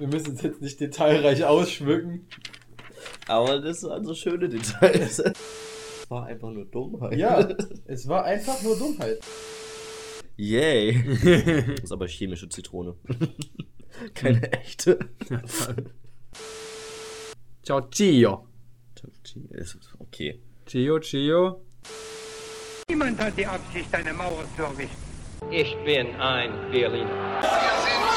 Wir müssen es jetzt nicht detailreich ausschmücken. Aber das waren so schöne Details. Es war einfach nur Dummheit. Ja, es war einfach nur Dummheit. Yay. Das ist aber chemische Zitrone. Keine echte. Ciao, Gio. Ist Okay. Gio, Gio. Niemand hat die Absicht, eine Mauer zu errichten. Ich bin ein Berliner.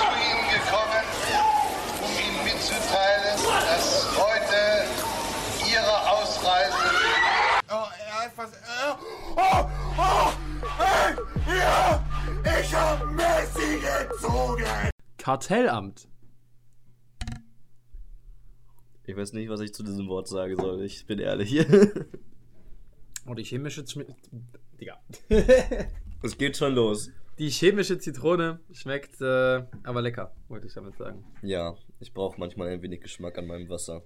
Ja, ich hab Messi gezogen! Kartellamt. Ich weiß nicht, was ich zu diesem Wort sagen soll. Ich bin ehrlich. Oh, die chemische Zmi Digga. Es geht schon los. Die chemische Zitrone schmeckt äh, aber lecker, wollte ich damit sagen. Ja, ich brauche manchmal ein wenig Geschmack an meinem Wasser.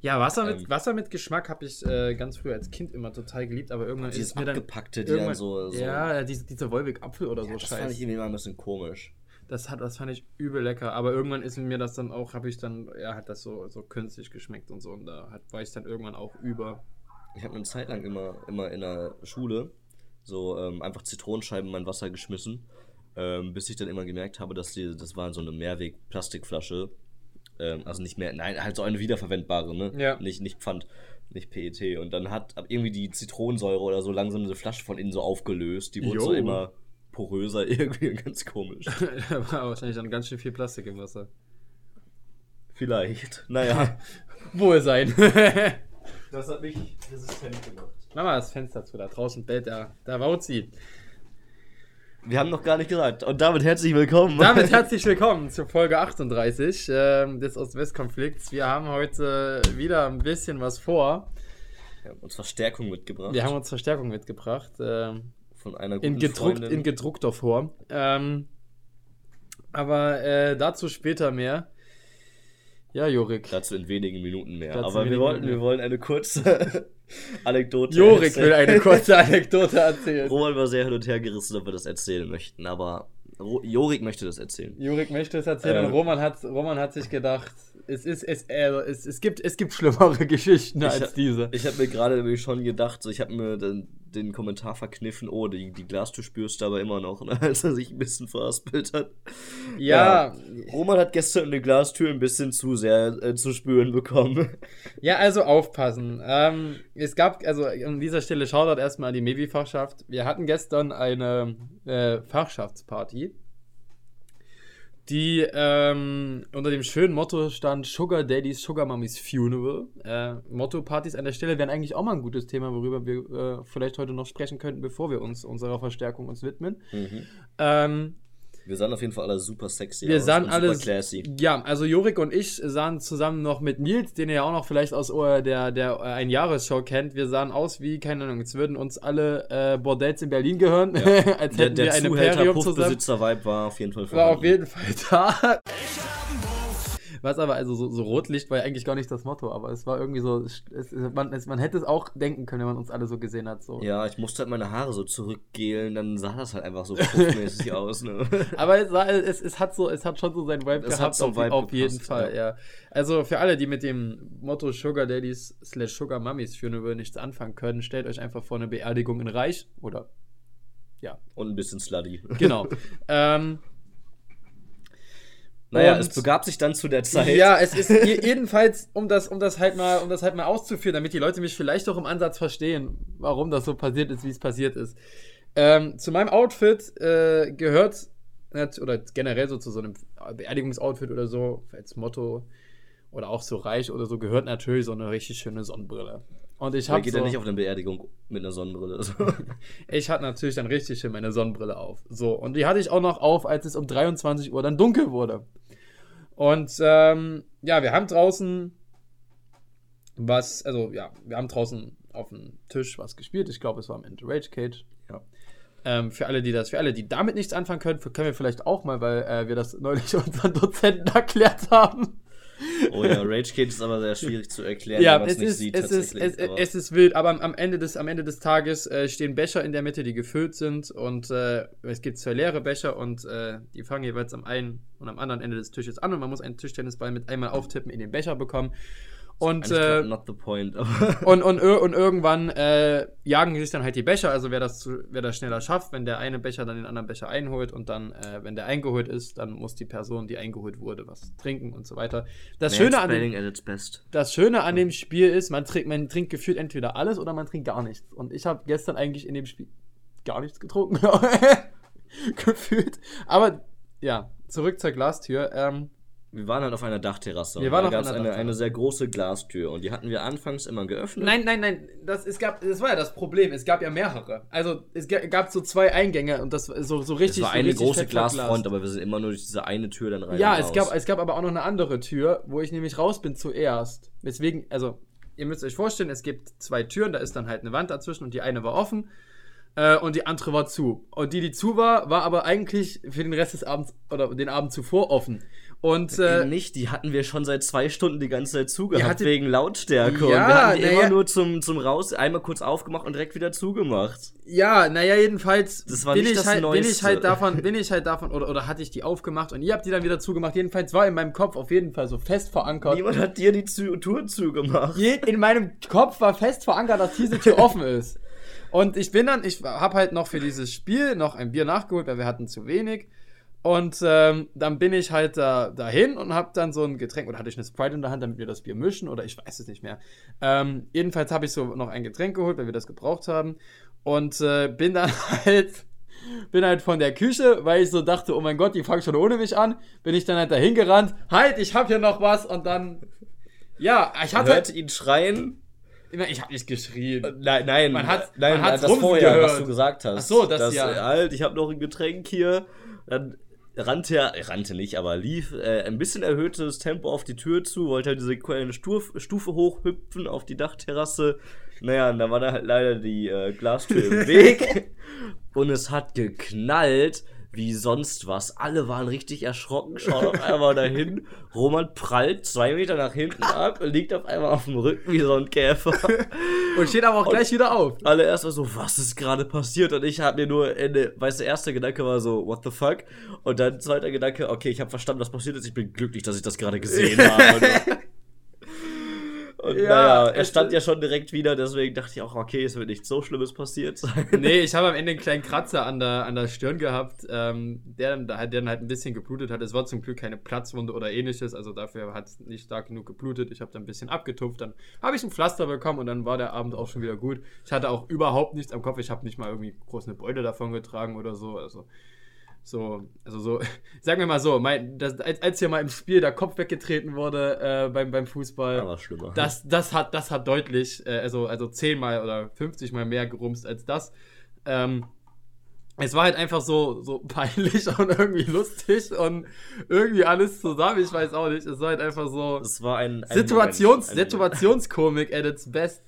Ja, Wasser mit, Ähm. Wasser mit Geschmack habe ich äh, ganz früher als Kind immer total geliebt, aber irgendwann ist Dieses mir dann. abgepackte, die dann so. so Ja, diese, diese Wolwig Apfel oder so das fand scheiße. ich irgendwie mal ein bisschen komisch. Das, hat, das fand ich übel lecker, aber irgendwann ist mir das dann auch, habe ich dann, ja, hat das so, so künstlich geschmeckt und so und da hat, war ich dann irgendwann auch über. Ich habe eine Zeit lang immer, immer in der Schule so ähm, einfach Zitronenscheiben in mein Wasser geschmissen, ähm, bis ich dann immer gemerkt habe, dass die, das war so eine Mehrweg-Plastikflasche. Ähm, also nicht mehr, nein, halt so eine wiederverwendbare, ne? Ja. Nicht, nicht Pfand, nicht PET. Und dann hat irgendwie die Zitronensäure oder so langsam diese Flasche von innen so aufgelöst. Die wurde so Jo. immer poröser, irgendwie ganz komisch. da war wahrscheinlich dann ganz schön viel Plastik im Wasser. Vielleicht. Naja. Wohl sein. das hat mich resistent gemacht. Mach mal das Fenster zu, da draußen bellt der, der Wauzi. Wir haben noch gar nicht gesagt. Und damit herzlich willkommen. Damit herzlich willkommen zur Folge 38 ähm, des Ost-West-Konflikts. Wir haben heute wieder ein bisschen was vor. Wir haben uns Verstärkung mitgebracht. Wir haben uns Verstärkung mitgebracht. Ähm, von einer guten in, gedruckt, Freundin. in gedruckter Form. Ähm, aber äh, dazu später mehr. Ja, Jorik. Dazu in wenigen Minuten mehr. Dazu Aber wir wollten, Minuten. wir wollen eine kurze Anekdote. Jorik erzählen. will eine kurze Anekdote erzählen. Roman war sehr hin und her gerissen, ob wir das erzählen möchten, aber Ro Jorik möchte das erzählen. Jorik möchte es erzählen Äh. und Roman hat, Roman hat sich gedacht, es, ist, es, äh, es, es, gibt, es gibt schlimmere Geschichten Ich als hab- diese. Ich habe mir gerade nämlich schon gedacht, so, ich habe mir den, den Kommentar verkniffen, oh, die, die Glastür spürst du aber immer noch, ne, als er sich ein bisschen verhaspelt hat. ja, Roman hat gestern eine Glastür ein bisschen zu sehr äh, zu spüren bekommen. Ja, also aufpassen. Ähm, es gab, also an dieser Stelle Shoutout erstmal an die Mevi-Fachschaft. Wir hatten gestern eine äh, Fachschaftsparty, die ähm, unter dem schönen Motto stand Sugar Daddy's Sugar Mummy's Funeral. Äh, Motto-Partys an der Stelle wären eigentlich auch mal ein gutes Thema, worüber wir äh, vielleicht heute noch sprechen könnten, bevor wir uns unserer Verstärkung uns widmen. Ähm, Wir sahen auf jeden Fall alle super sexy wir aus sahen alle. super classy. Ja, also Jorik und ich sahen zusammen noch mit Nils, den ihr ja auch noch vielleicht aus äh, der, der äh, Einjahresshow kennt. Wir sahen aus wie, keine Ahnung, es würden uns alle äh, Bordells in Berlin gehören. Als Der, hätten der wir ein Imperium zusammen. Zuhälter-Puffbesitzer-Vibe war auf jeden Fall War auf jeden Fall da. Was aber, also so, so Rotlicht war ja eigentlich gar nicht das Motto, aber es war irgendwie so, es, es, man, es, man hätte es auch denken können, wenn man uns alle so gesehen hat. So. Ja, ich musste halt meine Haare so zurückgelen, dann sah das halt einfach so puffmäßig aus. Ne? Aber es, war, es, es hat so, es hat schon so seinen Vibe Es gehabt, zum auf, Vibe auf jeden gepasst, Fall, ja. ja. Also für alle, die mit dem Motto Sugar Daddies slash Sugar Mummies Funeral nichts anfangen können, stellt euch einfach vor eine Beerdigung in Reich oder ja, Und ein bisschen slutty. genau. ähm, Naja, Und- es begab sich dann zu der Zeit. ja, es ist je- jedenfalls, um das, um das halt mal, um das halt mal auszuführen, damit die Leute mich vielleicht auch im Ansatz verstehen, warum das so passiert ist, wie es passiert ist. Ähm, zu meinem Outfit äh, gehört, oder generell so zu so einem Beerdigungsoutfit oder so, als Motto, oder auch so reich oder so, gehört natürlich so eine richtig schöne Sonnenbrille. Und ich Man habe geht so, ja nicht auf eine Beerdigung mit einer Sonnenbrille. So. ich hatte natürlich dann richtig schön meine Sonnenbrille auf. So, und die hatte ich auch noch auf, als es um 23 Uhr dann dunkel wurde. Und ähm, ja, wir haben draußen was, also ja, wir haben draußen auf dem Tisch was gespielt. Ich glaube, es war am Ende Rage Cage. Ja. Ähm, für alle, die das, für alle, die damit nichts anfangen können, können wir vielleicht auch mal, weil äh, wir das neulich unseren Dozenten erklärt haben. Oh ja, Rage Cage ist aber sehr schwierig zu erklären, Ja, wenn man es nicht ist, sieht. es, ist, es, es ist wild, aber am, am, Ende des, am Ende des Tages äh, stehen Becher in der Mitte, die gefüllt sind und äh, es gibt zwei leere Becher und äh, die fangen jeweils am einen und am anderen Ende des Tisches an und man muss einen Tischtennisball mit einmal auftippen in den Becher bekommen. Und, äh, point, und, und, und irgendwann äh, jagen sich dann halt die Becher, also wer das, wer das schneller schafft, wenn der eine Becher dann den anderen Becher einholt und dann, äh, wenn der eingeholt ist, dann muss die Person, die eingeholt wurde, was trinken und so weiter. Das Schöne an dem, das Schöne an dem Spiel ist, man trinkt, man trinkt gefühlt entweder alles oder man trinkt gar nichts. Und ich habe gestern eigentlich in dem Spiel gar nichts getrunken. gefühlt. Aber ja, zurück zur Glastür. Ähm, Wir waren halt auf einer Dachterrasse. Wir und waren da auf gab's einer eine, eine sehr große Glastür und die hatten wir anfangs immer geöffnet. nein, nein, nein, das, es gab, das war ja das Problem. Es gab ja mehrere. Also es ga- gab so zwei Eingänge und das so, so Es richtig. war so eine richtig große. Glasfront, aber wir sind immer nur durch diese eine Tür dann rein. Ja, und es gab, es gab aber auch noch eine andere Tür, wo ich nämlich raus bin zuerst. Deswegen, also, ihr müsst euch vorstellen, es gibt zwei Türen, da ist dann halt eine Wand dazwischen und die eine war offen äh, und die andere war zu. Und die, die zu war, war aber eigentlich für den Rest des Abends oder den Abend zuvor offen. Und Eben äh, nicht, die hatten wir schon seit zwei Stunden die ganze Zeit zugehabt, hattet- wegen Lautstärke. Ja, und wir hatten die immer ja. nur zum, zum Raus, einmal kurz aufgemacht und direkt wieder zugemacht. ja, naja, jedenfalls Das war bin, nicht ich das halt, bin ich Neueste. halt davon, bin ich halt davon, oder, oder hatte ich die aufgemacht und ihr habt die dann wieder zugemacht. Jedenfalls war in meinem Kopf auf jeden Fall so fest verankert. Niemand hat dir die Tour zugemacht. Je- in meinem Kopf war fest verankert, dass diese Tür offen ist. Und ich bin dann, ich habe halt noch für dieses Spiel noch ein Bier nachgeholt, weil wir hatten zu wenig. Und ähm, dann bin ich halt da dahin und habe dann so ein Getränk, oder hatte ich eine Sprite in der Hand, damit wir das Bier mischen, oder ich weiß es nicht mehr. Ähm, jedenfalls habe ich so noch ein Getränk geholt, weil wir das gebraucht haben. Und äh, bin dann halt, bin halt von der Küche, weil ich so dachte, oh mein Gott, die fangen schon ohne mich an, bin ich dann halt dahin gerannt, halt, ich habe hier noch was und dann, ja, ich Man hatte, hörte ihn schreien. ich habe nicht geschrien. Nein, nein, Man hat- nein, man hat's das vorher, gehört. was du gesagt hast. Ach so, das Dass, ja. äh, Halt, ich habe noch ein Getränk hier. Dann rannte er, äh, rannte nicht, aber lief äh, ein bisschen erhöhtes Tempo auf die Tür zu, wollte halt diese kleine Stuf, Stufe hochhüpfen auf die Dachterrasse. Naja, und da war da halt leider die äh, Glastür im Weg. und es hat geknallt wie sonst was. Alle waren richtig erschrocken, schauen auf einmal dahin. Roman prallt zwei Meter nach hinten ab, liegt auf einmal auf dem Rücken wie so ein Käfer. Und steht aber auch gleich wieder auf. Alle erstmal so, was ist gerade passiert? Und ich habe mir nur, Ende, weißt du, erster Gedanke war so, what the fuck? Und dann zweiter Gedanke, okay, ich habe verstanden, was passiert ist. Ich bin glücklich, dass ich das gerade gesehen habe. Und Ja, naja, er es- stand ja schon direkt wieder, deswegen dachte ich auch, okay, es wird nichts so Schlimmes passiert sein. Nee, ich habe am Ende einen kleinen Kratzer an der, an der Stirn gehabt, ähm, der, dann- der dann halt ein bisschen geblutet hat. Es war zum Glück keine Platzwunde oder ähnliches, also dafür hat es nicht stark genug geblutet. Ich habe dann ein bisschen abgetupft, dann habe ich ein Pflaster bekommen und dann war der Abend auch schon wieder gut. Ich hatte auch überhaupt nichts am Kopf, ich habe nicht mal irgendwie groß eine Beute davon getragen oder so, also so, also so, sagen wir mal so, mein, das, als, als hier mal im Spiel der Kopf weggetreten wurde äh, beim, beim Fußball, Aber schlimmer. das, das, hat, das hat deutlich, äh, also, also 10 mal oder 50 mal mehr gerumst als das. Ähm, es war halt einfach so, so peinlich und irgendwie lustig und irgendwie alles zusammen. Ich weiß auch nicht. Es war halt einfach so es war ein, ein Situations, Moment, ein. Situationskomik at its best.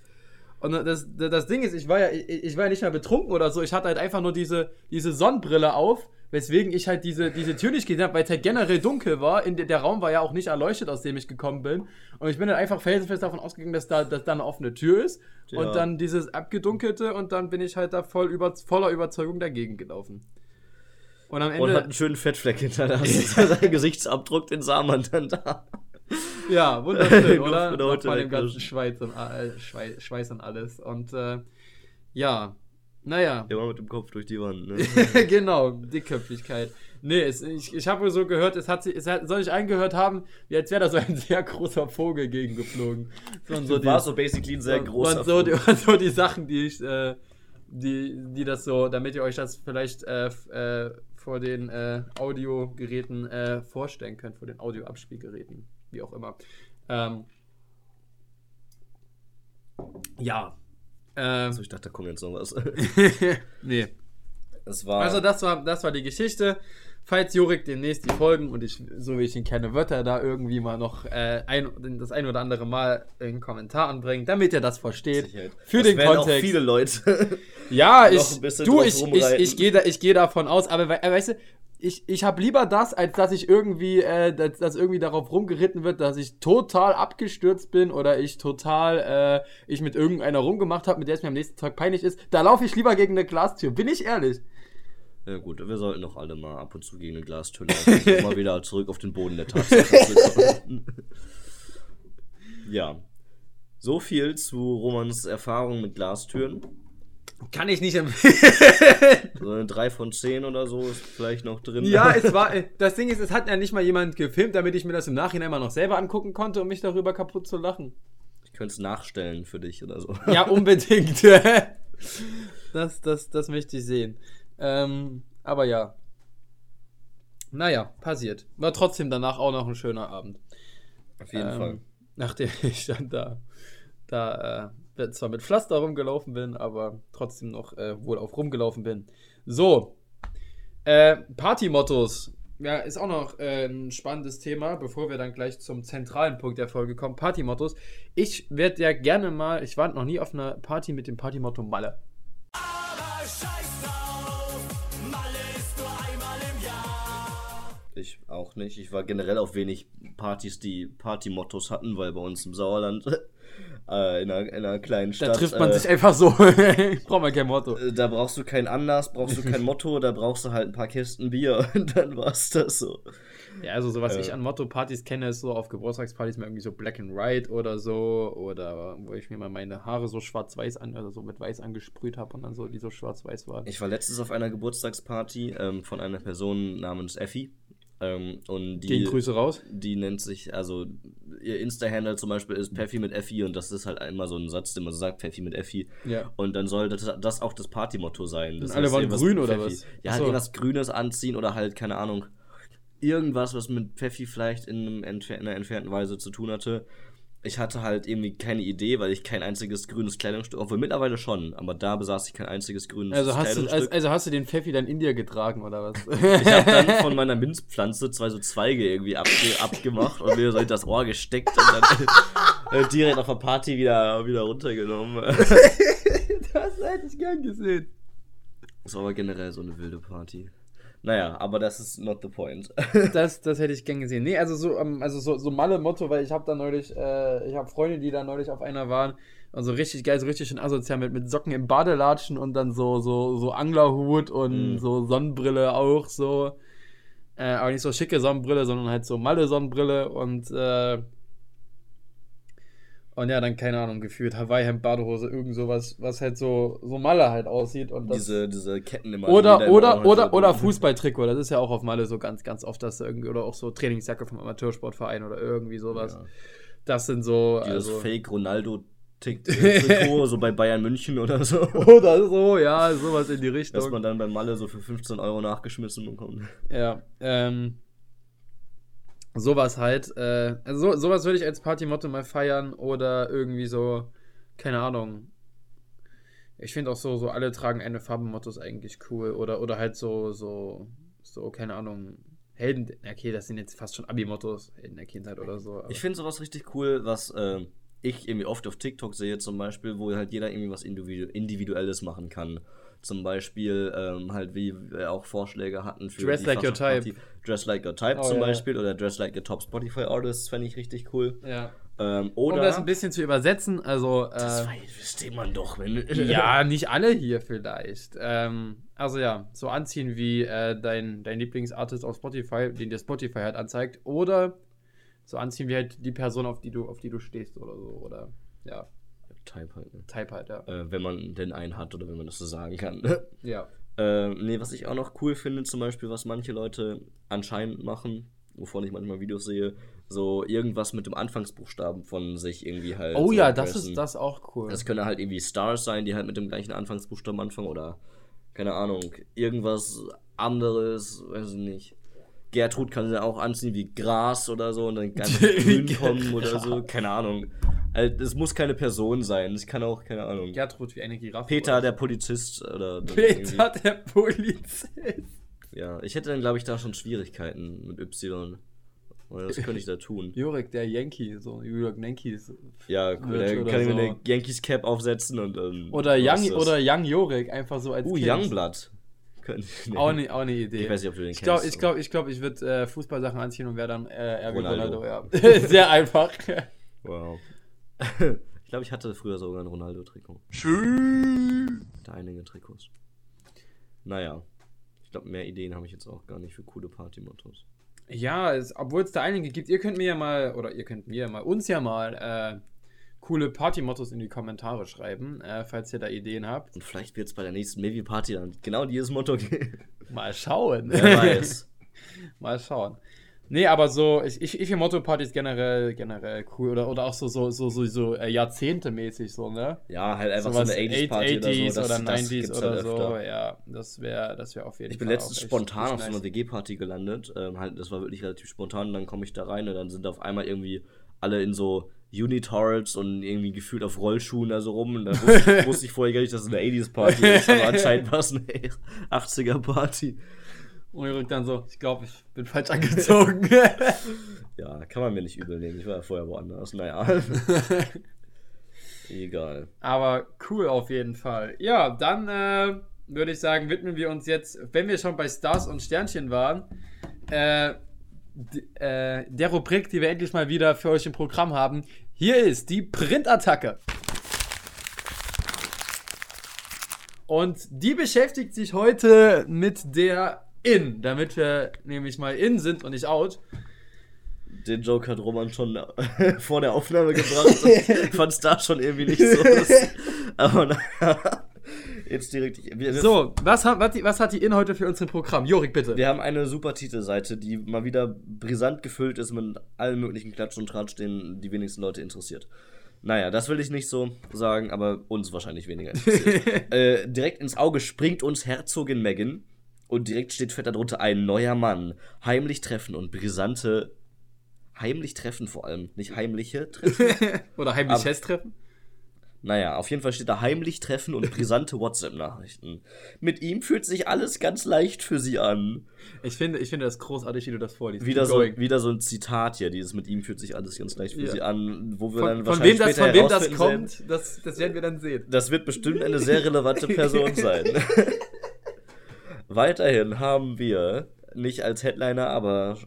Und das, das Ding ist, ich war ja, ich, ich war ja nicht mehr betrunken oder so. Ich hatte halt einfach nur diese, diese Sonnenbrille auf, weswegen ich halt diese, diese Tür nicht gesehen habe, weil es halt generell dunkel war. In der, Raum war ja auch nicht erleuchtet, aus dem ich gekommen bin. Und ich bin dann einfach felsenfest davon ausgegangen, dass da, dass da eine offene Tür ist. Ja. Und dann dieses abgedunkelte und dann bin ich halt da voll über, voller Überzeugung dagegen gelaufen. Und am Und hat Ende, einen schönen Fettfleck hinterlassen. Sein Gesichtsabdruck, den sah man dann da. ja, wunderschön, oder? mal dem ganzen Schweiß und, äh, Schweiß und alles. Und äh, ja, naja. Immer mit dem Kopf durch die Wand, ne? genau, Dickköpfigkeit. Nee, es, ich, ich habe so gehört, es hat, sich- es hat, soll ich angehört haben, wie als wäre da so ein sehr großer Vogel gegengeflogen. So, so warst so basically ein sehr und- großer und so, die, Vogel. und so die Sachen, die ich, äh, die, die das so, damit ihr euch das vielleicht äh, äh, vor den äh, Audiogeräten äh, vorstellen könnt, vor den Audioabspielgeräten, wie auch immer. Ähm, ja. Ähm, Also ich dachte, da kommt jetzt noch was. nee. Es war. Also das war, das war die Geschichte. Falls Jurik demnächst die Folgen und ich, so wie ich ihn kenne, wird er da irgendwie mal noch äh, ein, das ein oder andere Mal einen Kommentar anbringen, damit er das versteht. Sicherheit. Für Das den Kontext. Auch viele Leute. Ja, ich, du, ich, ich, ich gehe da, ich geh davon aus, aber we- äh, weißt du, ich, ich habe lieber das, als dass ich irgendwie, äh, dass, dass irgendwie darauf rumgeritten wird, dass ich total abgestürzt bin oder ich total, äh, ich mit irgendeiner rumgemacht habe, mit der es mir am nächsten Tag peinlich ist. Da laufe ich lieber gegen eine Glastür, bin ich ehrlich. Ja gut, wir sollten doch alle mal ab und zu gegen eine Glastür laufen, mal wieder zurück auf den Boden der Tatsache. Ja. So viel zu Romans Erfahrung mit Glastüren. Kann ich nicht empfehlen. So eine 3 von 10 oder so ist vielleicht noch drin. ja, es war, das Ding ist, es hat ja nicht mal jemand gefilmt, damit ich mir das im Nachhinein mal noch selber angucken konnte, um mich darüber kaputt zu lachen. Ich könnte es nachstellen für dich oder so. Ja, unbedingt. das, das, das möchte ich sehen. Ähm, aber ja. Naja, passiert. War trotzdem danach auch noch ein schöner Abend. Auf jeden Ähm, Fall. Nachdem ich dann da, da äh, zwar mit Pflaster rumgelaufen bin, aber trotzdem noch äh, wohl auf rumgelaufen bin. So. Äh, Partymottos. Ja, ist auch noch äh, ein spannendes Thema, bevor wir dann gleich zum zentralen Punkt der Folge kommen. Partymottos. Ich werde ja gerne mal, ich war noch nie auf einer Party mit dem Partymotto Malle. Ich auch nicht. Ich war generell auf wenig Partys, die Partymottos hatten, weil bei uns im Sauerland, äh, in, einer, in einer kleinen Da Stadt. trifft man äh, sich einfach so. Braucht man kein Motto. äh, Da brauchst du keinen Anlass, brauchst du kein Motto, da brauchst du halt ein paar Kisten Bier und dann war's das so. Ja, also so was Äh. ich an Motto-Partys kenne, ist so auf Geburtstagspartys mal irgendwie so Black and White oder so. Oder wo ich mir mal meine Haare so schwarz-weiß an, also so mit weiß angesprüht habe und dann so, die so schwarz-weiß waren. Ich war letztens auf einer Geburtstagsparty ähm, von einer Person namens Effi. Ähm, und die, Gehen Grüße raus. die nennt sich, also ihr Insta-Handle zum Beispiel ist Pfeffi mit Effi und das ist halt immer so ein Satz, den man so sagt, Pfeffi mit Effi. Ja. Und dann soll das, das auch das Partymotto sein. Das alle waren grün oder Pfeffi. was? Ja, halt so. irgendwas Grünes anziehen oder halt, keine Ahnung, irgendwas, was mit Pfeffi vielleicht in, einem in einer entfernten Weise zu tun hatte. Ich hatte halt irgendwie keine Idee, weil ich kein einziges grünes Kleidungsstück, obwohl mittlerweile schon, aber da besaß ich kein einziges grünes Also hast, du, Kleidungsstück. also, also hast du den Pfeffi dann in dir getragen oder was? Ich habe dann von meiner Minzpflanze zwei so Zweige irgendwie abge abgemacht und mir so in das Ohr gesteckt und dann äh, direkt auf der Party wieder, wieder runtergenommen. das hätte ich gern gesehen. Das war aber generell so eine wilde Party. Naja, aber das ist not the point. Das, das hätte ich gern gesehen. Nee, also so, ähm, also so, so Malle-Motto, weil ich habe da neulich, äh, ich habe Freunde, die da neulich auf einer waren. Also richtig geil, so richtig schön asozial mit, mit Socken im Badelatschen und dann so, so, so Anglerhut und Mhm. so Sonnenbrille auch so. Äh, aber nicht so schicke Sonnenbrille, sondern halt so Malle-Sonnenbrille und äh, und ja, dann, keine Ahnung, gefühlt Hawaii-Hemd, Badehose, irgend sowas, was halt so, so Malle halt aussieht. Und das, diese, diese Ketten immer. oder, oder, immer oder, oder Fußballtrikot, das ist ja auch auf Malle so ganz, ganz oft, dass da irgendwie, oder auch so Trainingsjacke vom Amateursportverein oder irgendwie sowas. Ja. Das sind so, Dieses also, Fake Ronaldo Trikot, so bei Bayern München oder so. oder so, ja, sowas in die Richtung. Dass man dann bei Malle so für 15 Euro nachgeschmissen bekommt. Ja, ähm, sowas halt, äh, also so, sowas würde ich als Partymotto mal feiern oder irgendwie so, keine Ahnung. Ich finde auch so, so alle tragen eine Farbe-Mottos eigentlich cool oder, oder halt so, so, so, keine Ahnung, Helden, okay, das sind jetzt fast schon Abi-Mottos, Helden der Kindheit oder so. Ich finde sowas richtig cool, was äh, ich irgendwie oft auf TikTok sehe, zum Beispiel, wo halt jeder irgendwie was Individu Individuelles machen kann. Zum Beispiel ähm, halt, wie wir auch Vorschläge hatten für Dress like your Fastnacht-Party. Dress like your type Oh, zum ja. Beispiel oder Dress like your top Spotify Artists fände ich richtig cool. ja. Ähm, Um oder das ein bisschen zu übersetzen, also. das äh, weiß- versteht man doch, wenn Ja, nicht alle hier vielleicht. Ähm, also ja, so anziehen wie äh, dein, dein Lieblingsartist auf Spotify, den dir Spotify halt anzeigt. Oder so anziehen wie halt die Person, auf die du, auf die du stehst oder so. Oder ja, Type halt, ne? Type halt, ja. äh, wenn man denn einen hat oder wenn man das so sagen kann. Ja. Äh, nee, was ich auch noch cool finde, zum Beispiel, was manche Leute anscheinend machen, wovon ich manchmal Videos sehe, so irgendwas mit dem Anfangsbuchstaben von sich irgendwie halt. Oh ja, das ist das auch cool. Das können halt irgendwie Stars sein, die halt mit dem gleichen Anfangsbuchstaben anfangen oder, keine Ahnung, irgendwas anderes, weiß ich nicht. Gertrud kann sie auch anziehen wie Gras oder so und dann ganz grün kommen oder so, keine Ahnung. Halt, es muss keine Person sein, es kann auch, keine Ahnung. Gertrud wie eine Giraffe. Peter, der Polizist oder. Peter, der Polizist. Ja, ich hätte dann, glaube ich, da schon Schwierigkeiten mit Y. Oder das könnte ich da tun. Jorik, der Yankee, so York Yankees. Ja, Wird da kann ich mir so. eine Yankees Cap aufsetzen und dann. Oder was Young, oder Young Jorik, einfach so als Uh, Kind. Youngblood. Nee. Auch eine, auch eine Idee. Ich weiß nicht, ob du den Ich glaube, kennst, ich glaube, ich, glaub, ich würde äh, Fußballsachen anziehen und wäre dann äh, wie Ronaldo. Ronaldo. ja. Sehr einfach. Wow. ich glaube, ich hatte früher sogar ein Ronaldo-Trikot. Schön. Hatte einige Trikots. Naja. Ich glaube, mehr Ideen habe ich jetzt auch gar nicht für coole Partymottos. Ja, obwohl es da einige gibt, ihr könnt mir ja mal, oder ihr könnt mir ja mal, uns ja mal äh, coole Partymottos in die Kommentare schreiben, äh, falls ihr da Ideen habt. Und vielleicht wird es bei der nächsten Maybe-Party dann genau dieses Motto geben. Mal schauen. Wer weiß. mal schauen. Nee, aber so, ich, ich, ich finde Motto-Partys generell, generell cool. Oder, oder auch so, so, so, so, so äh, Jahrzehnte-mäßig so, ne? Ja, halt einfach Sowas so eine 80s-Party oder so. 80s Das, oder das 90s gibt's oder halt so. öfter. Ja, das wäre das wär auf jeden Ich bin Fall. letztens auch echt- spontan auf so einer. WG-Party gelandet. Ähm, halt, das war wirklich relativ spontan. Und dann komme ich da rein und dann sind auf einmal irgendwie alle in so Unitards und irgendwie gefühlt auf Rollschuhen da so rum. Und dann wusste, ich- wusste ich vorher gar nicht, dass es eine 80s-Party ist. Aber anscheinend war es eine 80er-Party. Und ihr rückt dann so, ich glaube, ich bin falsch angezogen. Ja, kann man mir nicht übel nehmen. Ich war ja vorher woanders. Naja. Egal. Aber cool auf jeden Fall. Ja, dann äh, würde ich sagen, widmen wir uns jetzt, wenn wir schon bei Stars und Sternchen waren, äh, äh, der Rubrik, die wir endlich mal wieder für euch im Programm haben. Hier ist die Printattacke. Und die beschäftigt sich heute mit der In, damit wir nämlich mal in sind und nicht out. Den Joke hat Roman schon vor der Aufnahme gebracht. Ich fand es da schon irgendwie nicht so. Aber naja. Jetzt direkt. So, was, hat- was hat die In heute für uns im Programm? Jorik, bitte. Wir haben eine super Titelseite, die mal wieder brisant gefüllt ist mit allen möglichen Klatsch und Tratsch, den die wenigsten Leute interessiert. Naja, das will ich nicht so sagen, aber uns wahrscheinlich weniger interessiert. äh, direkt ins Auge springt uns Herzogin Megan und direkt steht fett darunter ein neuer Mann. Heimlich treffen und brisante. Heimlich treffen vor allem, nicht heimliche treffen. Oder heimlich Aber- Chess-Treffen? Naja, auf jeden Fall steht da heimlich treffen und brisante WhatsApp-Nachrichten. Mit ihm fühlt sich alles ganz leicht für sie an. Ich finde, ich finde das großartig, wie du das vorliest. Wieder so, wieder so ein Zitat hier, dieses mit ihm fühlt sich alles ganz leicht für Ja. sie an, wo wir Von, dann von wahrscheinlich wem das, von wem das kommt, das, das werden wir dann sehen. Das wird bestimmt eine sehr relevante Person sein. Weiterhin haben wir, nicht als Headliner, aber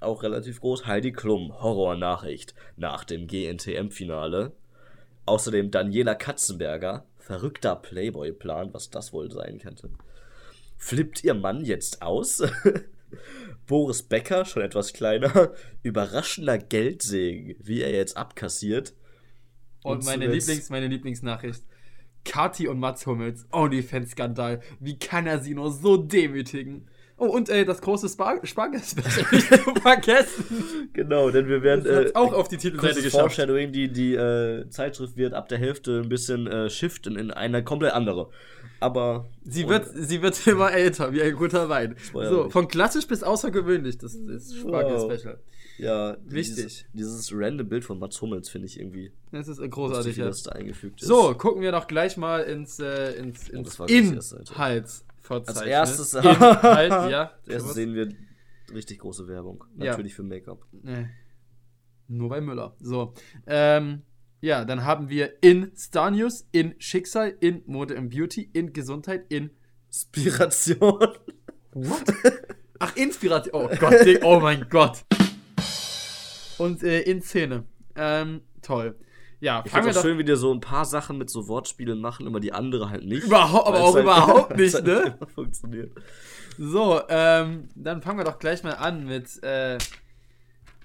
auch relativ groß, Heidi Klum, Horrornachricht nach dem GNTM-Finale. Außerdem Daniela Katzenberger, verrückter Playboy-Plan, was das wohl sein könnte. Flippt ihr Mann jetzt aus? Boris Becker, schon etwas kleiner, überraschender Geldsegen, wie er jetzt abkassiert. Und, Und meine, Lieblings, meine Lieblingsnachricht. Kati und Mats Hummels, OnlyFans-Skandal. Wie kann er sie nur so demütigen? Oh, und äh, das große Spar Spargel-Special nicht zu vergessen. Genau, denn wir werden Das äh, auch auf die Titelseite geschafft. Foreshadowing, die, die äh, Zeitschrift wird ab der Hälfte ein bisschen äh, shiften in eine komplett andere. Aber Sie wird, sie wird immer älter, wie ein guter Wein. So, von klassisch bis außergewöhnlich, das ist Spargel-Special. Ja, Wichtig. Dieses, dieses random Bild von Mats Hummels finde ich irgendwie Das ist großartig, ja. das da eingefügt ist. So, gucken wir doch gleich mal ins, äh, ins, ins die erste Seite. Inhaltsverzeichnis. Als erstes, Inhalt, ja. Erstes sehen wir richtig große Werbung. Ja. Natürlich für Make-up. Nee. Nur bei Müller. So. Ähm, ja, dann haben wir in Star News, in Schicksal, in Mode and Beauty, in Gesundheit, in. Inspiration. What? Ach, Inspiration. Oh Gott, oh mein Gott. Und äh, in Szene. Ähm, toll. Ja, Ich finde doch. schön, wie die so ein paar Sachen mit so Wortspielen machen, aber die andere halt nicht. Überhaupt- aber es auch überhaupt weil es nicht, ne? immer Funktioniert. So, ähm, dann fangen wir doch gleich mal an mit äh,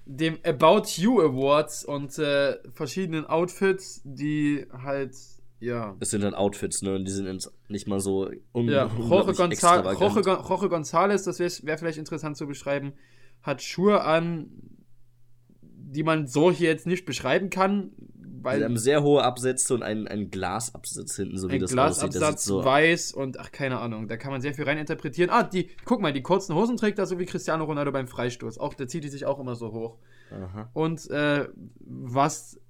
dem About You Awards und äh, verschiedenen Outfits, die halt, ja. Es sind dann Outfits, ne? Und die sind nicht mal so un Ja, Jorge, Gonzal. Jorge, Jorge González, das wäre wär vielleicht interessant zu beschreiben, hat Schuhe an, die man so hier jetzt nicht beschreiben kann, Sie weil haben sehr hohe Absätze und einen, einen Glasabsatz hinten, so wie das aussieht. Das Glasabsatz, so weiß und ach, keine Ahnung, da kann man sehr viel reininterpretieren. Ah, die, guck mal, die kurzen Hosen trägt er so wie Cristiano Ronaldo beim Freistoß. Auch, der zieht die sich auch immer so hoch. Aha. Und äh, was,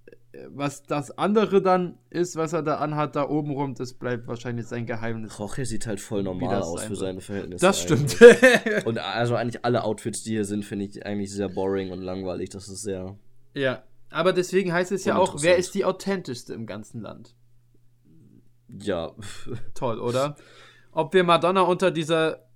was das andere dann ist, was er da anhat, da oben rum, das bleibt wahrscheinlich sein Geheimnis. Jorge sieht halt voll normal aus für seine Verhältnisse. Das stimmt. Und also eigentlich alle Outfits, die hier sind, finde ich eigentlich sehr boring und langweilig. Das ist sehr. ja, aber deswegen heißt es ja auch, wer ist die authentischste im ganzen Land? Ja. Toll, oder? Ob wir Madonna unter dieser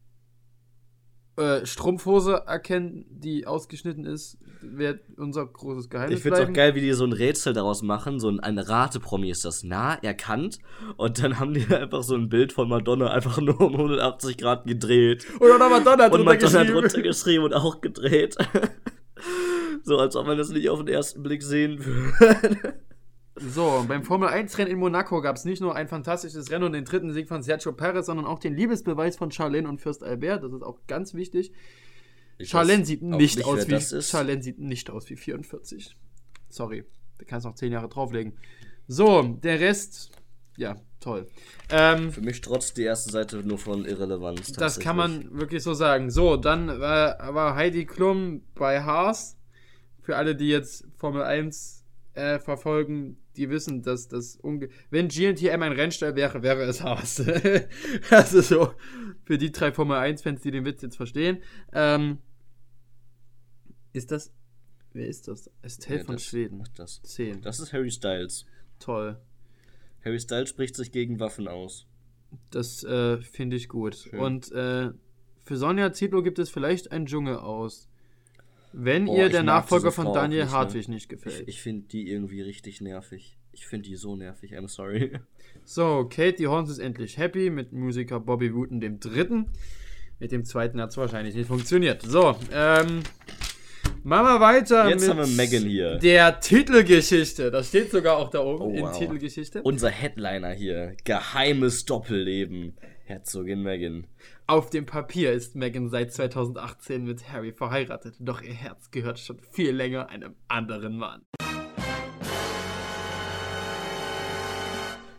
äh, Strumpfhose erkennen, die ausgeschnitten ist, wird unser großes Geheimnis Ich find's auch bleiben. geil, wie die so ein Rätsel daraus machen. So ein, ein Rate-Promi ist das nah erkannt. Und dann haben die einfach so ein Bild von Madonna einfach nur um 180 Grad gedreht. Oder Madonna und drunter Madonna geschrieben. drunter geschrieben und auch gedreht. so, als ob man das nicht auf den ersten Blick sehen würde. So, und beim Formel 1-Rennen in Monaco gab es nicht nur ein fantastisches Rennen und den dritten Sieg von Sergio Perez, sondern auch den Liebesbeweis von Charlene und Fürst Albert. Das ist auch ganz wichtig. Charlene sieht nicht nicht, aus wie. Charlene sieht nicht aus wie 44. Sorry, da kannst du noch 10 Jahre drauflegen. So, der Rest, ja, toll. Ähm, Für mich trotz die erste Seite nur von Irrelevanz. das kann man wirklich so sagen. So, dann äh, war Heidi Klum bei Haas. Für alle, die jetzt Formel 1 äh, verfolgen, die wissen, dass das unge wenn GNTM ein Rennstall wäre, wäre es Haas. also so für die drei Formel 1-Fans, die den Witz jetzt verstehen. Ähm, ist das. Wer ist das? Estelle Ja, von das- Schweden. ach, Das, 10. das ist Harry Styles. Toll. Harry Styles spricht sich gegen Waffen aus. Das äh, finde ich gut. Schön. Und äh, für Sonja Zietlow gibt es vielleicht ein Dschungel aus. Wenn Boah, ihr der Nachfolger von Frau Daniel nicht, ne? Hartwig nicht gefällt. Ich, ich finde die irgendwie richtig nervig. Ich finde die so nervig, I'm sorry. So, Katie Holmes ist endlich happy mit Musiker Bobby Wooten dem dritten. Mit dem zweiten hat es wahrscheinlich nicht funktioniert. So, ähm. Machen wir weiter Jetzt mit haben wir Megan hier. der Titelgeschichte. Das steht sogar auch da oben Oh, in wow. Titelgeschichte. Unser Headliner hier. Geheimes Doppelleben. Herzogin Megan. Auf dem Papier ist Meghan seit 2018 mit Harry verheiratet, doch ihr Herz gehört schon viel länger einem anderen Mann.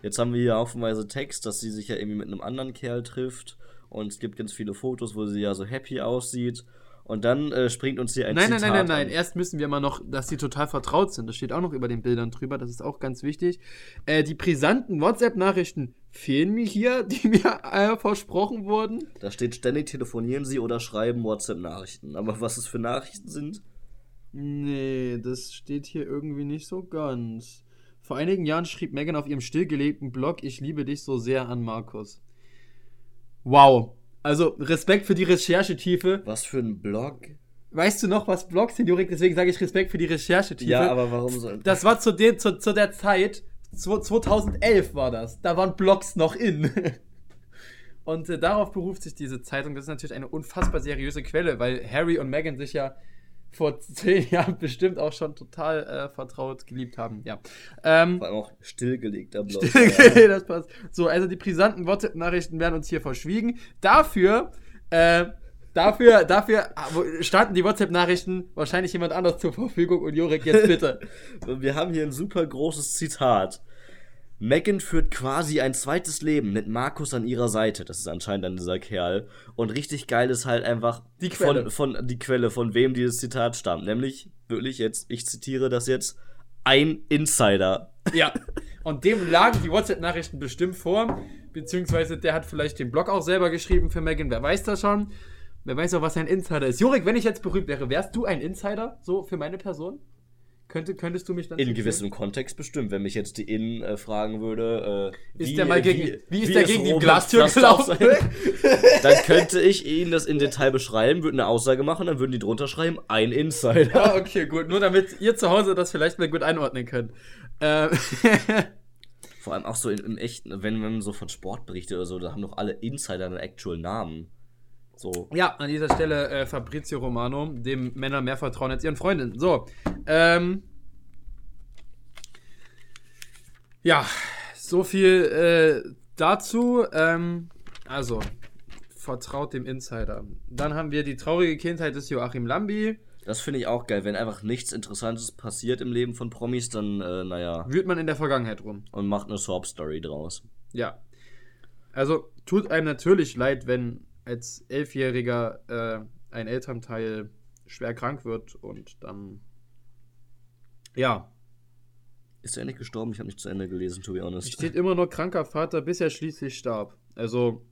Jetzt haben wir hier haufenweise Text, dass sie sich ja irgendwie mit einem anderen Kerl trifft. Und es gibt ganz viele Fotos, wo sie ja so happy aussieht. Und dann äh, springt uns hier ein Nein, nein, Zitat nein, nein, nein. an. Erst müssen wir mal noch, dass sie total vertraut sind. Das steht auch noch über den Bildern drüber. Das ist auch ganz wichtig. Äh, die brisanten WhatsApp-Nachrichten fehlen mir hier, die mir äh, versprochen wurden. Da steht ständig telefonieren sie oder schreiben WhatsApp-Nachrichten. Aber was es für Nachrichten sind? Nee, das steht hier irgendwie nicht so ganz. Vor einigen Jahren schrieb Megan auf ihrem stillgelegten Blog, ich liebe dich so sehr an Markus. Wow. Also Respekt für die Recherchetiefe. Was für ein Blog? Weißt du noch, was Blogs sind, Jurik? Deswegen sage ich Respekt für die Recherchetiefe. Ja, aber warum soll. Das war zu, de, zu, zu der Zeit, zwo- 2011 war das. Da waren Blogs noch in. Und äh, darauf beruft sich diese Zeitung. Das ist natürlich eine unfassbar seriöse Quelle, weil Harry und Meghan sich ja vor zehn Jahren bestimmt auch schon total äh, vertraut geliebt haben. Ja. Ähm, Vor allem auch stillgelegter Blog. das passt. So, also die brisanten WhatsApp-Nachrichten werden uns hier verschwiegen. Dafür, äh, dafür, dafür äh, standen die WhatsApp-Nachrichten wahrscheinlich jemand anders zur Verfügung und Jurek jetzt bitte. Wir haben hier ein super großes Zitat. Megan führt quasi ein zweites Leben mit Markus an ihrer Seite. Das ist anscheinend dann dieser Kerl. Und richtig geil ist halt einfach Die Quelle. Von, von die Quelle, von wem dieses Zitat stammt. Nämlich, wirklich jetzt, ich zitiere das jetzt, ein Insider. Ja. Und dem lagen die WhatsApp-Nachrichten bestimmt vor. Beziehungsweise der hat vielleicht den Blog auch selber geschrieben für Megan. Wer weiß das schon? Wer weiß auch, was ein Insider ist. Jurek, wenn ich jetzt berühmt wäre, wärst du ein Insider? So für meine Person? Könnte, könntest du mich dann. In zitieren? gewissem Kontext bestimmt. Wenn mich jetzt die In äh, fragen würde, äh, Ist der mal gegen- wie ist der gegen die Glastür gelaufen? dann könnte ich ihnen das in Detail beschreiben, würde eine Aussage machen, dann würden die drunter schreiben, ein Insider. Ah, okay, gut. Nur damit ihr zu Hause das vielleicht mal gut einordnen könnt. Ähm, Vor allem auch so in, im echten, wenn man so von Sport berichtet oder so, da haben doch alle Insider einen actual Namen. So. ja, an dieser Stelle äh, Fabrizio Romano, dem Männer mehr vertrauen als ihren Freundinnen. So. Ähm, ja, so viel äh, dazu. Ähm, also, vertraut dem Insider. Dann haben wir die traurige Kindheit des Joachim Lambi. Das finde ich auch geil. Wenn einfach nichts Interessantes passiert im Leben von Promis, dann, äh, naja, Wühlt man in der Vergangenheit rum. und macht eine Soap-Story draus. Ja. Also tut einem natürlich leid, wenn als Elfjähriger äh, ein Elternteil schwer krank wird und dann. Ja, Ist er endlich gestorben? Ich habe nicht zu Ende gelesen, to be es honest. steht immer nur kranker Vater, bis er schließlich starb. Also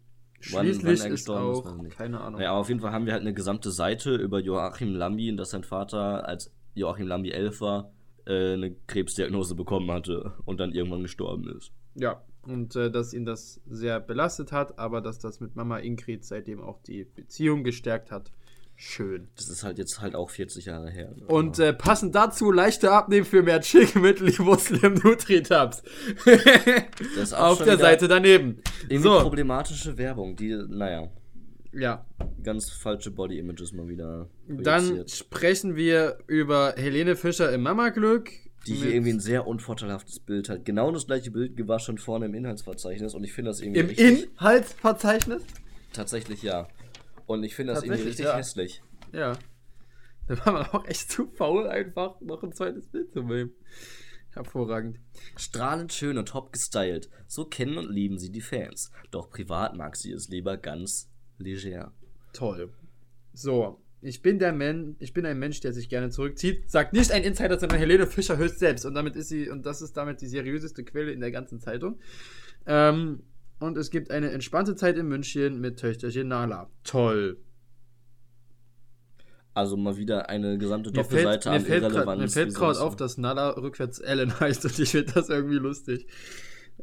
Wann- schließlich wann er ist ist, auch nicht. keine Ahnung. Naja, auf jeden Fall haben wir halt eine gesamte Seite über Joachim Lambi, dass sein Vater, als Joachim Lambi elf war, äh, eine Krebsdiagnose bekommen hatte und dann irgendwann gestorben ist. Ja, und äh, dass ihn das sehr belastet hat, aber dass das mit Mama Ingrid seitdem auch die Beziehung gestärkt hat. Schön. Das ist halt jetzt halt auch 40 Jahre her. Und äh, passend dazu leichter Abnehmen für mehr Chickmittel Muslim Nutri-Tabs. Das ist auch Auf der Seite daneben. Irgendwie So, problematische Werbung, die, naja, ja. ganz falsche Body-Images mal wieder Dann sprechen wir über Helene Fischer im Mama-Glück. Die hier irgendwie ein sehr unvorteilhaftes Bild hat. Genau das gleiche Bild war schon vorne im Inhaltsverzeichnis und ich finde das irgendwie Im richtig, Inhaltsverzeichnis? tatsächlich ja. Und ich finde das irgendwie richtig ja. hässlich. Ja. Da war man auch echt zu faul, einfach noch ein zweites Bild zu nehmen. Hervorragend. Strahlend schön und top gestylt. So kennen und lieben sie die Fans. Doch privat mag sie es lieber ganz leger. Toll. So, ich bin der Mensch, ich bin ein Mensch, der sich gerne zurückzieht. Sagt nicht ein Insider, sondern Helene Fischer höchst selbst. Und damit ist sie, und das ist damit die seriöseste Quelle in der ganzen Zeitung. Ähm, und es gibt eine entspannte Zeit in München mit Töchterchen Nala. Toll. Also mal wieder eine gesamte Mir fällt, Doppelseite mir an fällt grad- Irrelevanz. mir fällt wie gerade auf, dass Nala rückwärts Ellen heißt und ich finde das irgendwie lustig.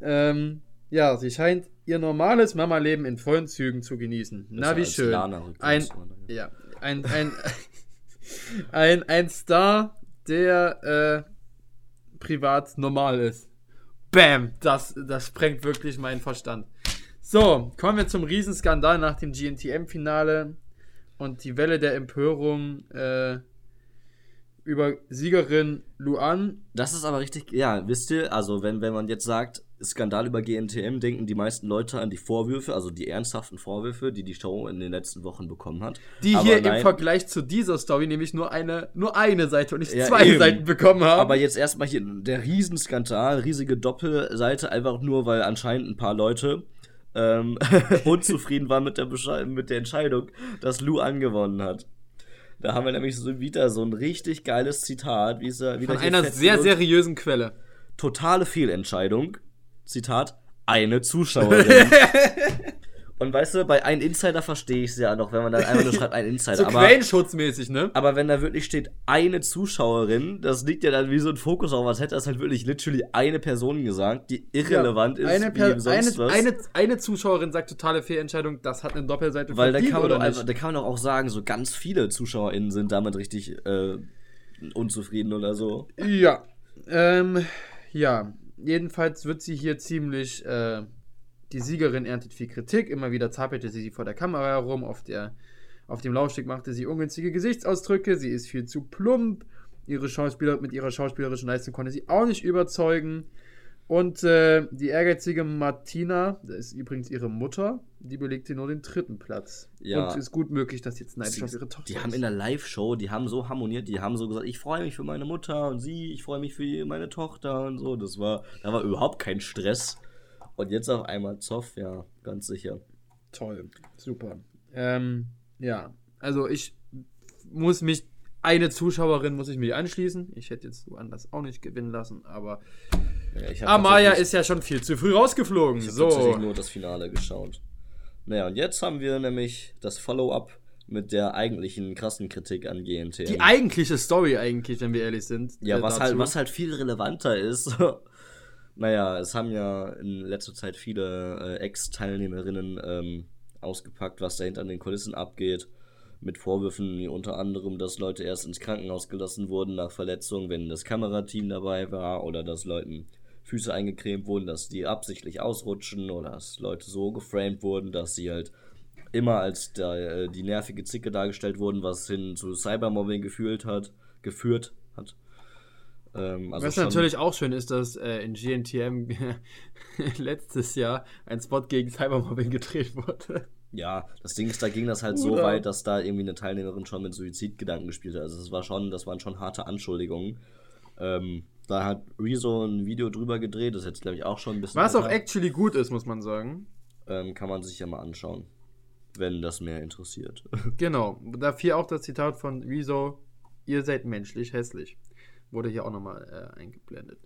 Ähm, ja, sie scheint ihr normales Mama-Leben in vollen Zügen zu genießen. Na, Besser wie als schön. Lana Ein, ja, ein, ein, ein, ein Star, der äh, privat normal ist. Bam, das, das sprengt wirklich meinen Verstand. So, kommen wir zum Riesenskandal nach dem GNTM-Finale und die Welle der Empörung äh, über Siegerin Luan. Das ist aber richtig, ja, wisst ihr, also wenn, wenn man jetzt sagt, Skandal über GNTM, denken die meisten Leute an die Vorwürfe, also die ernsthaften Vorwürfe, die die Show in den letzten Wochen bekommen hat. Die Aber hier im nein, Vergleich zu dieser Story nämlich nur eine, nur eine Seite und nicht Ja, zwei eben. Seiten bekommen haben. Aber jetzt erstmal hier der Riesenskandal, riesige Doppelseite, einfach nur, weil anscheinend ein paar Leute ähm, unzufrieden waren mit der, Besche mit der Entscheidung, dass Lou angewonnen hat. Da haben wir nämlich so wieder so ein richtig geiles Zitat, wie es Von einer sehr seriösen Quelle. totale Fehlentscheidung. Zitat, eine Zuschauerin. Und weißt du, bei einem Insider verstehe ich es ja noch, wenn man dann einfach nur schreibt, ein Insider. So aber, Quellenschutzmäßig, ne? aber wenn da wirklich steht, eine Zuschauerin, das liegt ja dann wie so ein Fokus auf, als hätte das halt wirklich literally eine Person gesagt, die irrelevant ist, eine, per, eine, eine, eine Zuschauerin sagt totale Fehlentscheidung, das hat eine Doppelseite Weil da kann, man doch einfach, da kann man doch auch sagen, so ganz viele ZuschauerInnen sind damit richtig äh, unzufrieden oder so. Ja. Ähm, ja. Jedenfalls wird sie hier ziemlich. Äh, die Siegerin erntet viel Kritik. Immer wieder zappelte sie vor der Kamera herum. Auf, der, auf dem Laufsteg machte sie ungünstige Gesichtsausdrücke. Sie ist viel zu plump. Ihre Schauspieler, mit ihrer schauspielerischen Leistung konnte sie auch nicht überzeugen. Und äh, die ehrgeizige Martina, das ist übrigens ihre Mutter, die belegte nur den dritten Platz. Ja. Und ist gut möglich, dass jetzt neidisch auf ihre Tochter Die haben ist. in der Live-Show, die haben so harmoniert, die haben so gesagt, ich freue mich für meine Mutter und sie, ich freue mich für meine Tochter und so. Das war, da war überhaupt kein Stress. Und jetzt auf einmal Zoff, ja, ganz sicher. Toll, super. Ähm, ja, also ich muss mich, eine Zuschauerin muss ich mich anschließen. Ich hätte jetzt woanders auch nicht gewinnen lassen, aber Ja, hab Amaya tatsächlich- ist ja schon viel zu früh rausgeflogen. Ich habe tatsächlich So, nur das Finale geschaut. Naja, und jetzt haben wir nämlich das Follow-up mit der eigentlichen krassen Kritik an GNTM. die eigentliche Story eigentlich, wenn wir ehrlich sind. Ja, äh, was dazu. halt, was halt viel relevanter ist. naja, es haben ja in letzter Zeit viele äh, Ex-Teilnehmerinnen ähm, ausgepackt, was da hinter den Kulissen abgeht. Mit Vorwürfen wie unter anderem, dass Leute erst ins Krankenhaus gelassen wurden nach Verletzungen, wenn das Kamerateam dabei war, oder dass Leuten Füße eingecremt wurden, dass die absichtlich ausrutschen, oder dass Leute so geframed wurden, dass sie halt immer als der, äh, die nervige Zicke dargestellt wurden, was hin zu Cybermobbing gefühlt hat, geführt hat. Ähm, also Was natürlich auch schön ist, dass äh, in GNTM letztes Jahr ein Spot gegen Cybermobbing gedreht wurde. Ja, das Ding ist, da ging das halt so Oder- weit, dass da irgendwie eine Teilnehmerin schon mit Suizidgedanken gespielt hat. Also es war schon, das waren schon harte Anschuldigungen. Ähm, da hat Rezo ein Video drüber gedreht, das ist jetzt glaube ich auch schon ein bisschen. Was auch älter. actually gut ist, muss man sagen. Ähm, kann man sich ja mal anschauen, wenn das mehr interessiert. Genau. Dafür auch das Zitat von Rezo: Ihr seid menschlich hässlich. Wurde hier auch nochmal äh, eingeblendet.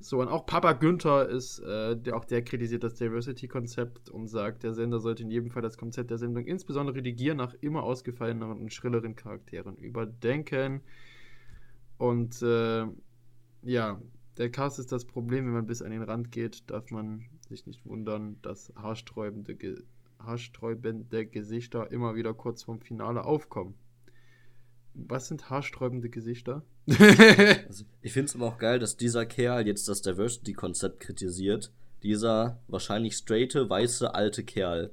So, und auch Papa Günther ist, äh, der, auch der kritisiert das Diversity-Konzept und sagt, der Sender sollte in jedem Fall das Konzept der Sendung, insbesondere die Gier nach immer ausgefalleneren und schrilleren Charakteren, überdenken. Und äh, ja, Der Cast ist das Problem, wenn man bis an den Rand geht, darf man sich nicht wundern, dass haarsträubende, Ge haarsträubende Gesichter immer wieder kurz vorm Finale aufkommen. Was sind haarsträubende Gesichter? Also, ich finde es aber auch geil, dass dieser Kerl jetzt das Diversity-Konzept kritisiert. Dieser wahrscheinlich straighte, weiße, alte Kerl.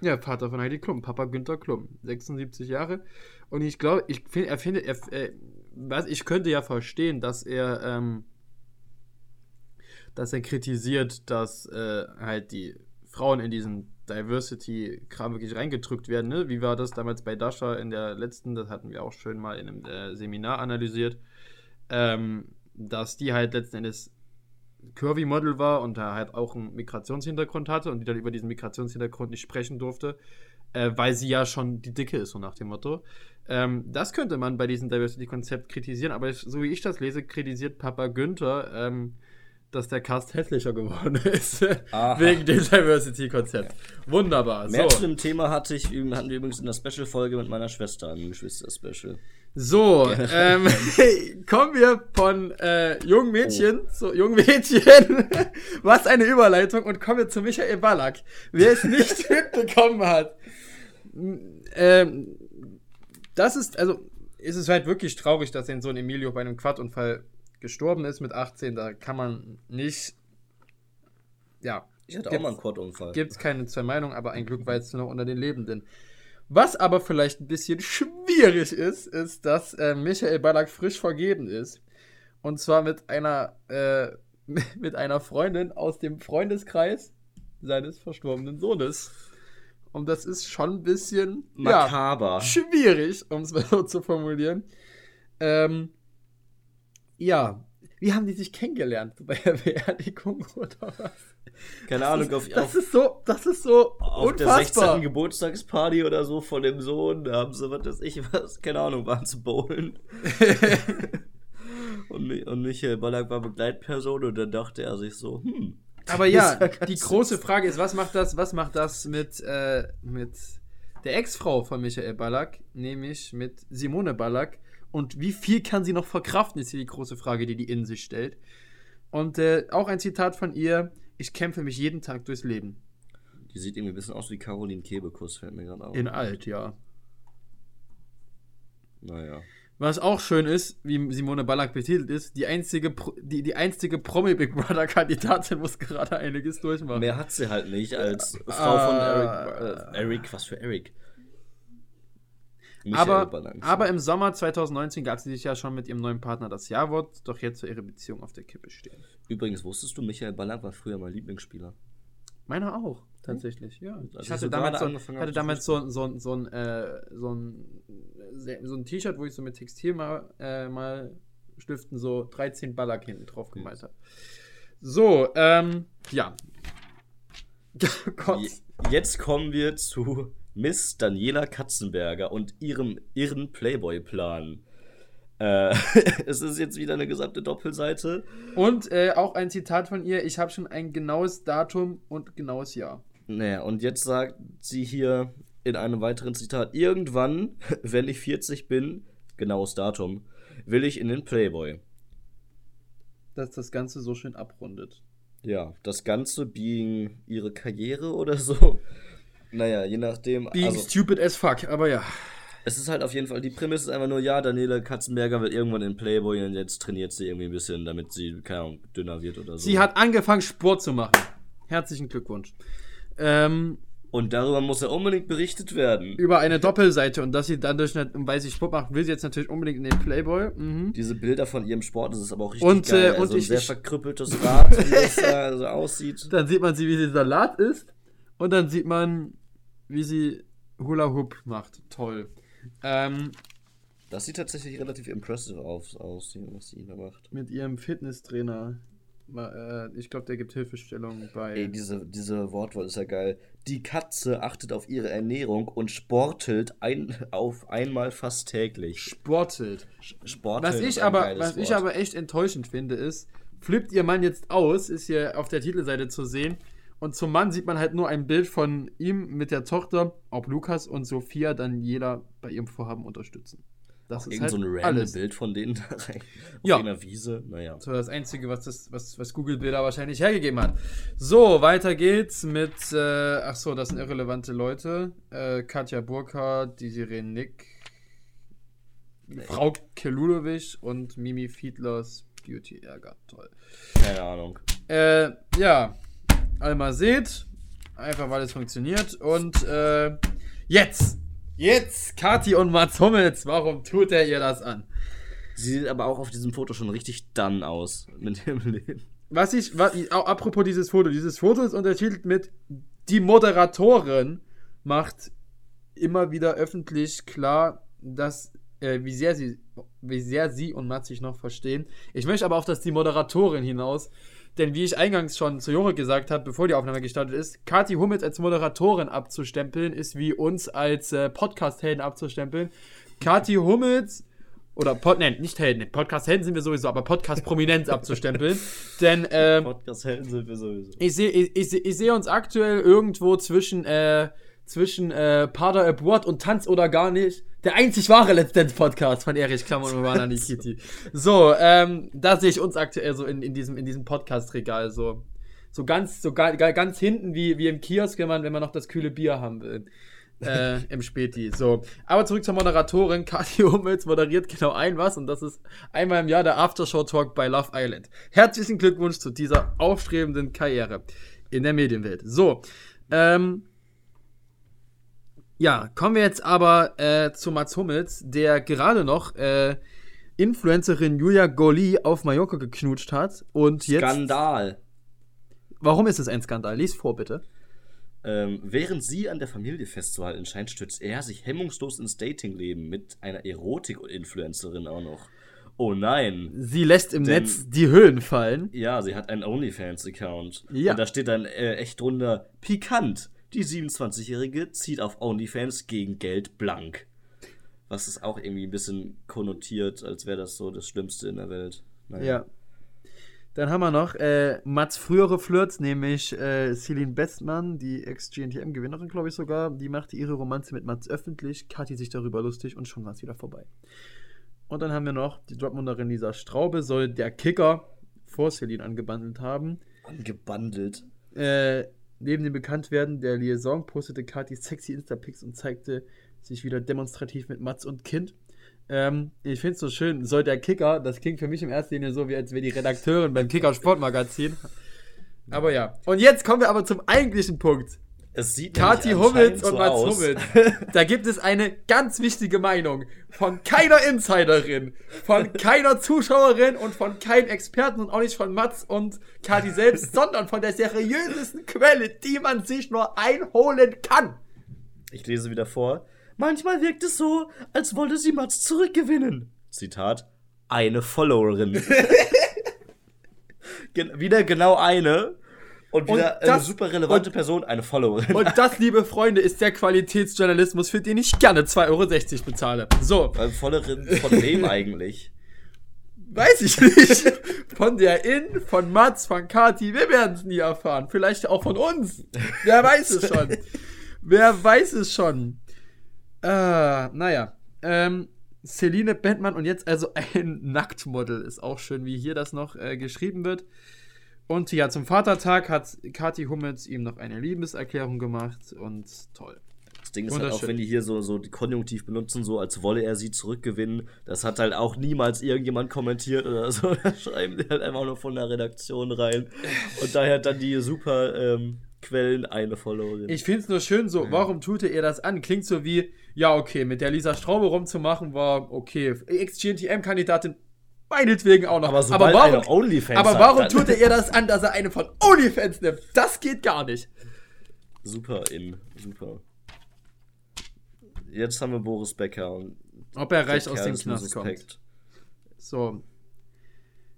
Ja, Vater von Heidi Klum, Papa Günther Klum, 76 Jahre. Und ich glaube, ich finde, er findet, er, was, ich könnte ja verstehen, dass er, ähm, dass er kritisiert, dass äh, halt die Frauen in diesen Diversity-Kram wirklich reingedrückt werden. Ne? Wie war das damals bei Dasha in der letzten, das hatten wir auch schön mal in einem äh, Seminar analysiert, ähm, dass die halt letzten Endes Curvy-Model war und da halt auch einen Migrationshintergrund hatte und die dann über diesen Migrationshintergrund nicht sprechen durfte, äh, weil sie ja schon die Dicke ist, so nach dem Motto. Ähm, das könnte man bei diesem Diversity-Konzept kritisieren, aber so wie ich das lese, kritisiert Papa Günther, ähm, dass der Cast hässlicher geworden ist. Aha. wegen dem Diversity-Konzept. Wunderbar. Mehr so. zu dem Thema hatte ich, hatten wir übrigens in der Special-Folge mit meiner Schwester, ein Geschwister-Special. So, ähm, kommen wir von äh, jungen Mädchen zu jungen Mädchen. Was eine Überleitung und kommen wir zu Michael Ballack. Wer es nicht mitbekommen hat. Ähm, das ist, also, ist es halt wirklich traurig, dass sein Sohn Emilio bei einem Quadunfall gestorben ist mit 18. Da kann man nicht, ja, Ich hatte auch mal einen Quad-Unfall. gibt es keine zwei Meinungen, aber ein Glück war jetzt nur noch unter den Lebenden. Was aber vielleicht ein bisschen schwierig ist, ist, dass äh, Michael Ballack frisch vergeben ist. Und zwar mit einer, äh, mit einer Freundin aus dem Freundeskreis seines verstorbenen Sohnes. Und das ist schon ein bisschen ja, Makaber. schwierig, um es mal so zu formulieren. Ähm, ja, wie haben die sich kennengelernt? Bei der Beerdigung oder was? Keine Ahnung, auf, Das ist so, das ist so auf der unfassbar. 16. Geburtstagsparty oder so von dem Sohn, da haben sie, was weiß ich, was, keine Ahnung, waren zu bowlen. und, und Michael Ballack war Begleitperson und dann dachte er sich so, hm. Aber ja, ist die große Frage ist, was macht das, was macht das mit, äh, mit der Ex-Frau von Michael Ballack, nämlich mit Simone Ballack? Und wie viel kann sie noch verkraften, ist hier die große Frage, die die in sich stellt. Und äh, auch ein Zitat von ihr, ich kämpfe mich jeden Tag durchs Leben. Die sieht irgendwie ein bisschen aus wie Caroline Kebekus, fällt mir gerade auf. In alt, ja. Naja. Was auch schön ist, wie Simone Ballack betitelt ist, die einzige, Pro die, die einzige Promi-Big Brother-Kandidatin muss gerade einiges durchmachen. Mehr hat sie halt nicht als Frau von Ah. Eric. Äh, Eric, was für Eric? Michael aber, aber im Sommer 2019 gab sie sich ja schon mit ihrem neuen Partner das Ja-Wort, doch jetzt soll ihre Beziehung auf der Kippe stehen. Übrigens, wusstest du, Michael Ballack war früher mein Lieblingsspieler. Meiner auch, tatsächlich, ja. Als ich hatte damals, so, hatte damals so, so, so, ein, äh, so ein, so ein T-Shirt, wo ich so mit Textil mal, äh, mal Stiften so 13 Ballack hinten drauf gemalt habe. So, ähm, ja. Gott. Je- Jetzt kommen wir zu Miss Daniela Katzenberger und ihrem irren Playboy-Plan. Äh, es ist jetzt wieder eine gesamte Doppelseite. Und äh, auch ein Zitat von ihr, ich habe schon ein genaues Datum und genaues Jahr. Naja, und jetzt sagt sie hier in einem weiteren Zitat: Irgendwann, wenn ich 40 bin, genaues Datum, will ich in den Playboy. Dass das Ganze so schön abrundet. Ja, das Ganze being ihre Karriere oder so. Naja, je nachdem. Being also, stupid as fuck, aber ja. es ist halt auf jeden Fall, die Prämisse ist einfach nur, ja, Daniela Katzenberger wird irgendwann in Playboy und jetzt trainiert sie irgendwie ein bisschen, damit sie, keine Ahnung, dünner wird oder so. Sie hat angefangen, Sport zu machen. Herzlichen Glückwunsch. Ähm, und darüber muss ja unbedingt berichtet werden. über eine Doppelseite und dass sie dann durch eine, weil sie Sport macht, will sie jetzt natürlich unbedingt in den Playboy. Mhm. Diese Bilder von ihrem Sport, das ist aber auch richtig Und, geil. äh, also und ein ich- sehr ich- verkrüppeltes Rad, wie das da so aussieht. Dann sieht man sie, wie sie Salat isst. Und dann sieht man, wie sie Hula Hoop macht. Toll. Ähm, Das sieht tatsächlich relativ impressive aus, aus was sie da macht. mit ihrem Fitnesstrainer. Äh, Ich glaube, der gibt Hilfestellung bei. Ey, diese, diese Wortwahl ist ja geil. Die Katze achtet auf ihre Ernährung und sportelt ein, auf einmal fast täglich. Sportelt. Sporteln Was ich aber, was ich aber echt enttäuschend finde, ist, flippt ihr Mann jetzt aus, ist hier auf der Titelseite zu sehen. Und zum Mann sieht man halt nur ein Bild von ihm mit der Tochter, ob Lukas und Sophia dann jeder bei ihrem Vorhaben unterstützen. Das ist Irgend halt so ein random alles. Bild von denen da rein. Auf Ja. einer Wiese. Naja. So das Einzige, was, das, was, was Google Bilder wahrscheinlich hergegeben hat. So, weiter geht's mit, äh, ach so, das sind irrelevante Leute. Äh, Katja Burkhardt, Desiree Nick, Frau Kelulovic und Mimi Fiedlers Beauty Ärger. Toll. Keine Ahnung. Äh, ja, Alma seht, einfach weil es funktioniert. Und äh, jetzt, jetzt, Kati und Mats Hummels, warum tut er ihr das an? Sie sieht aber auch auf diesem Foto schon richtig done aus mit ihrem Leben. Was ich, was, auch apropos dieses Foto, dieses Foto ist untertitelt mit Die Moderatorin macht immer wieder öffentlich klar, dass, äh, wie sehr sie, wie sehr sie und Mats sich noch verstehen. Ich möchte aber auf das Die Moderatorin hinaus, denn wie ich eingangs schon zu Jore gesagt habe, bevor die Aufnahme gestartet ist, Kathi Hummels als Moderatorin abzustempeln, ist wie uns als äh, Podcast-Helden abzustempeln. Kathi Hummels oder Pod, nein, nicht Helden, Podcast-Helden sind wir sowieso, aber Podcast-Prominenz abzustempeln. Denn ähm, Podcast-Helden sind wir sowieso. ich sehe ich, ich, ich seh uns aktuell irgendwo zwischen, äh, zwischen äh, Pader Abward und Tanz oder gar nicht. Der einzig wahre Let's Dance Podcast von Erich Klammer und Ivana Nikiti. So, ähm, da sehe ich uns aktuell so in, in diesem, in diesem Podcast-Regal. So, so ganz, so ga, ganz hinten wie, wie im Kiosk, wenn man, wenn man noch das kühle Bier haben will. äh, im Späti. So. Aber zurück zur Moderatorin. Kathi Hummels moderiert genau ein was und das ist einmal im Jahr der Aftershow-Talk bei Love Island. Herzlichen Glückwunsch zu dieser aufstrebenden Karriere in der Medienwelt. So. Ähm, ja, kommen wir jetzt aber äh, zu Mats Hummels, der gerade noch äh, Influencerin Julia Goli auf Mallorca geknutscht hat und jetzt. Skandal. Warum ist es ein Skandal? Lies vor, bitte. Ähm, während sie an der Familie festzuhalten scheint, stürzt er sich hemmungslos ins Datingleben mit einer Erotik-Influencerin auch noch. Oh nein. Sie lässt im Denn- Netz die Höhlen fallen. Ja, sie hat einen OnlyFans-Account. Ja. Und da steht dann äh, echt drunter, pikant. Die 27-Jährige zieht auf OnlyFans gegen Geld blank. Was ist auch irgendwie ein bisschen konnotiert, als wäre das so das Schlimmste in der Welt. Naja. Ja. Dann haben wir noch äh, Mats frühere Flirts, nämlich äh, Celine Bestmann, die Ex-GNTM-Gewinnerin, glaube ich sogar. Die machte ihre Romanze mit Mats öffentlich, Kathi sich darüber lustig und schon war es wieder vorbei. Und dann haben wir noch die Dortmunderin Lisa Straube, soll der Kicker vor Celine angebandelt haben. Angebandelt. Äh, neben dem Bekanntwerden der Liaison postete Kathi sexy Insta-Pics und zeigte sich wieder demonstrativ mit Mats und Kind. Ähm, ich finde es so schön, soll der Kicker, das klingt für mich im ersten Linie so, wie als wäre die Redakteurin beim Kicker Sportmagazin. Aber ja. Und jetzt kommen wir aber zum eigentlichen Punkt. Es sieht nämlich Hummels und Mats aus. Hummels. Da gibt es eine ganz wichtige Meinung von keiner Insiderin, von keiner Zuschauerin und von keinem Experten und auch nicht von Mats und Kathi selbst, sondern von der seriösesten Quelle, die man sich nur einholen kann. Ich lese wieder vor. Manchmal wirkt es so, als wolle sie Mats zurückgewinnen. Zitat. Eine Followerin. Gen wieder genau eine. Und Und wieder eine das- super relevante und- Person, eine Followerin. Und das, liebe Freunde, ist der Qualitätsjournalismus, für den ich gerne 2,60 Euro bezahle. So, Weil Followerin von wem eigentlich? weiß ich nicht. Von der In, von Mats, von Kati, wir werden es nie erfahren. Vielleicht auch von uns. Wer weiß es schon. Wer weiß es schon. Äh, naja. Ähm, Celine Bentmann und jetzt also ein Nacktmodel. Ist auch schön, wie hier das noch äh, geschrieben wird. Und ja, zum Vatertag hat Kathi Hummels ihm noch eine Liebeserklärung gemacht und toll. Das Ding ist halt auch, wenn die hier so, so die Konjunktiv benutzen, so als wolle er sie zurückgewinnen, das hat halt auch niemals irgendjemand kommentiert oder so. Da schreiben die halt einfach nur von der Redaktion rein. Und daher dann die super ähm, Quellen eine Followerin. Ich finde es nur schön so, warum tut ihr das an? Klingt so wie, ja, okay, mit der Lisa Straube rumzumachen war okay. Ex-GNTM-Kandidatin, meinetwegen auch noch. aber sobald warum, Onlyfans aber warum dann- tut ihr das an, dass er eine von OnlyFans nimmt? Das geht gar nicht. Super in, super. Jetzt haben wir Boris Becker und Ob er reich aus dem Knast kommt. So.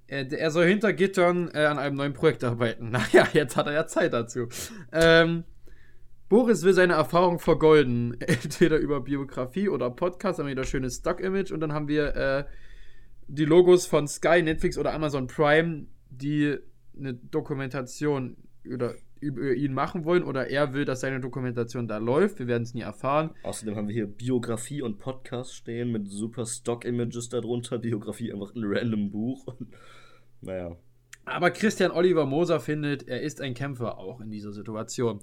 Er, er soll hinter Gittern äh, an einem neuen Projekt arbeiten. Naja, jetzt hat er ja Zeit dazu. Ähm, Boris will seine Erfahrung vergolden. Entweder über Biografie oder Podcast, haben wir das schöne Stock-Image und dann haben wir äh, die Logos von Sky, Netflix oder Amazon Prime, die eine Dokumentation oder über ihn machen wollen oder er will, dass seine Dokumentation da läuft. Wir werden es nie erfahren. Außerdem haben wir hier Biografie und Podcast stehen mit super Stock-Images darunter. Biografie einfach ein random Buch. Und, naja. Aber Christian Oliver Moser findet, er ist ein Kämpfer auch in dieser Situation.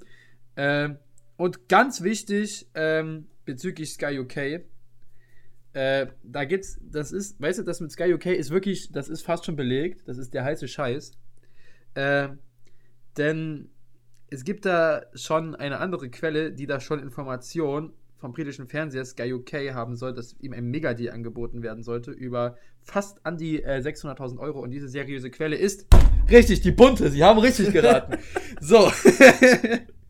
Ähm, und ganz wichtig ähm, bezüglich Sky UK, äh, da gibt's, das ist, weißt du, das mit Sky UK ist wirklich, das ist fast schon belegt, das ist der heiße Scheiß. Äh, denn es gibt da schon eine andere Quelle, die da schon Informationen vom britischen Fernseher Sky UK haben soll, dass ihm ein Megadeal angeboten werden sollte über fast an die äh, 600.000 Euro. Und diese seriöse Quelle ist richtig, die bunte. Sie haben richtig geraten. so.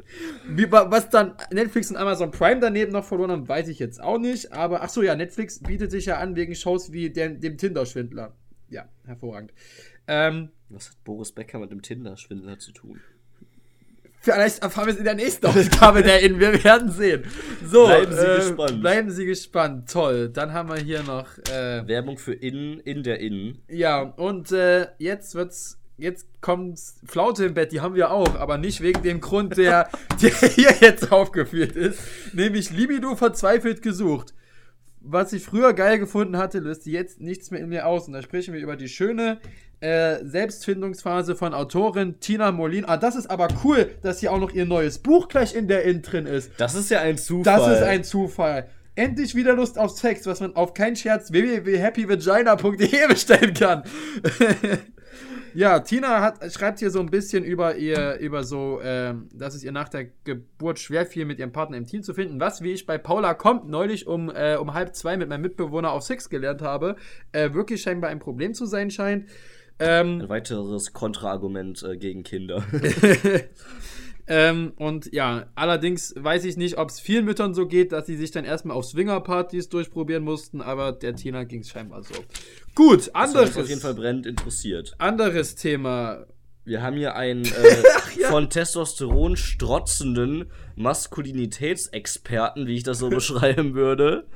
Wie, wa- was dann Netflix und Amazon Prime daneben noch verloren haben, weiß ich jetzt auch nicht. Aber ach so, ja, Netflix bietet sich ja an wegen Shows wie den, dem Tinder-Schwindler. Ja, hervorragend. Ähm, Was hat Boris Becker mit dem Tinder-Schwindler zu tun? Vielleicht erfahren wir es in der nächsten Ausgabe der In. Wir werden sehen. So, Bleiben Sie äh, gespannt. Bleiben Sie gespannt. Toll. Dann haben wir hier noch. Äh, Werbung für Innen in der Innen. ja, und äh, jetzt wird's. Jetzt kommt Flaute im Bett, die haben wir auch, aber nicht wegen dem Grund, der, der hier jetzt aufgeführt ist. Nämlich Libido verzweifelt gesucht. Was ich früher geil gefunden hatte, löst jetzt nichts mehr in mir aus. Und da sprechen wir über die schöne äh, Selbstfindungsphase von Autorin Tina Molin. Ah, das ist aber cool, dass hier auch noch ihr neues Buch gleich in der In drin ist. Das ist ja ein Zufall. Das ist ein Zufall. Endlich wieder Lust auf Sex, was man auf keinen Scherz www.happyvagina.de bestellen kann. Ja, Tina hat, schreibt hier so ein bisschen über ihr, über so, ähm, dass es ihr nach der Geburt schwer fiel, mit ihrem Partner im Team zu finden. Was, wie ich bei Paula kommt, neulich um, äh, um halb zwei mit meinem Mitbewohner auf Sex gelernt habe, äh, wirklich scheinbar ein Problem zu sein scheint. Ähm, Ein weiteres Kontraargument äh, gegen Kinder. Ähm, und ja, allerdings weiß ich nicht, ob es vielen Müttern so geht, dass sie sich dann erstmal auf Swingerpartys durchprobieren mussten, aber der Tina ging es scheinbar so. Gut, Das anderes, uns auf jeden Fall brennend interessiert. anderes Thema. Wir haben hier einen äh, von Testosteron strotzenden Maskulinitätsexperten, wie ich das so beschreiben würde.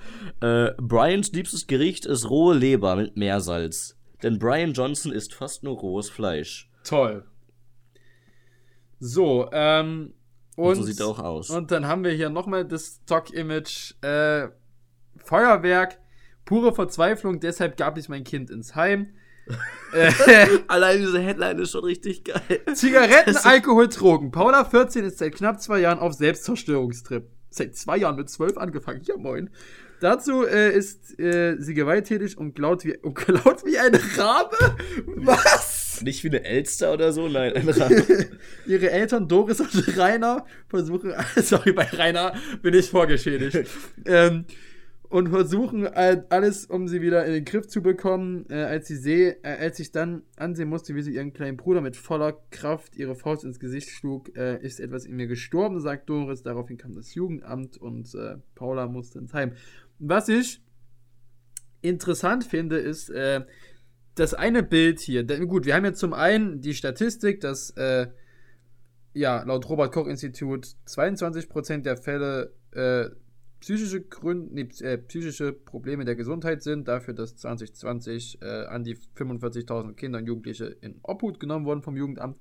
Äh, Brians liebstes Gericht ist rohe Leber mit Meersalz. Denn Brian Johnson isst fast nur rohes Fleisch. Toll. So, ähm, und, Und so sieht er auch aus. Und dann haben wir hier nochmal das Stock-Image. Äh, Feuerwerk, pure Verzweiflung, deshalb gab ich mein Kind ins Heim. äh, Allein diese Headline ist schon richtig geil. Zigaretten, Alkohol, Drogen. Paula 14 ist seit knapp zwei Jahren auf Selbstzerstörungstrip. Seit zwei Jahren mit zwölf angefangen. Ja, moin. Dazu äh, ist äh, sie gewalttätig und laut wie, und laut wie ein Rabe. Was? Nicht wie eine Elster oder so, nein, ein Rabe. Ihre Eltern Doris und Rainer versuchen, sorry, bei Rainer bin ich vorgeschädigt, ähm, und versuchen äh, alles, um sie wieder in den Griff zu bekommen. Äh, als sie sehe, äh, als ich dann ansehen musste, wie sie ihren kleinen Bruder mit voller Kraft ihre Faust ins Gesicht schlug, äh, ist etwas in mir gestorben, sagt Doris. Daraufhin kam das Jugendamt und äh, Paula musste ins Heim. Was ich interessant finde, ist, äh, das eine Bild hier, denn gut, wir haben jetzt zum einen die Statistik, dass äh, ja, laut Robert Koch Institut 22% der Fälle psychische Gründe, nee, äh, psychische Probleme der Gesundheit sind, dafür, dass 2020 äh, an die 45.000 Kinder und Jugendliche in Obhut genommen wurden vom Jugendamt.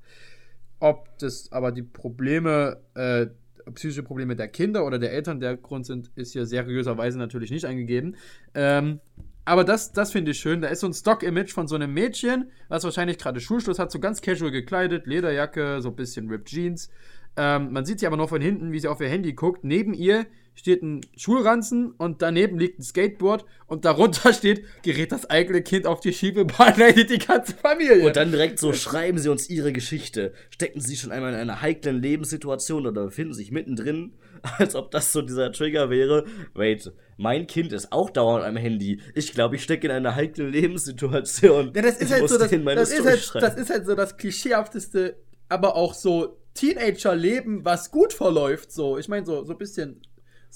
Ob das aber die Probleme, äh, psychische Probleme der Kinder oder der Eltern der Grund sind, ist hier seriöserweise natürlich nicht eingegeben. Ähm, aber das, das finde ich schön. Da ist so ein Stock-Image von so einem Mädchen, was wahrscheinlich gerade Schulschluss hat, so ganz casual gekleidet, Lederjacke, so ein bisschen Ripped Jeans. Ähm, man sieht sie aber noch von hinten, wie sie auf ihr Handy guckt. Neben ihr steht ein Schulranzen und daneben liegt ein Skateboard und darunter steht, gerät das eigene Kind auf die Schiebebahn, leidet die ganze Familie. Und dann direkt so schreiben sie uns ihre Geschichte. Stecken sie schon einmal in einer heiklen Lebenssituation oder befinden sich mittendrin, als ob das so dieser Trigger wäre. Wait, mein Kind ist auch dauernd am Handy. Ich glaube, ich stecke in einer heiklen Lebenssituation. Ja, das ist ich halt so das, das, ist halt, das ist halt so das klischeehafteste, aber auch so Teenager-Leben, was gut verläuft. So, ich meine so so ein bisschen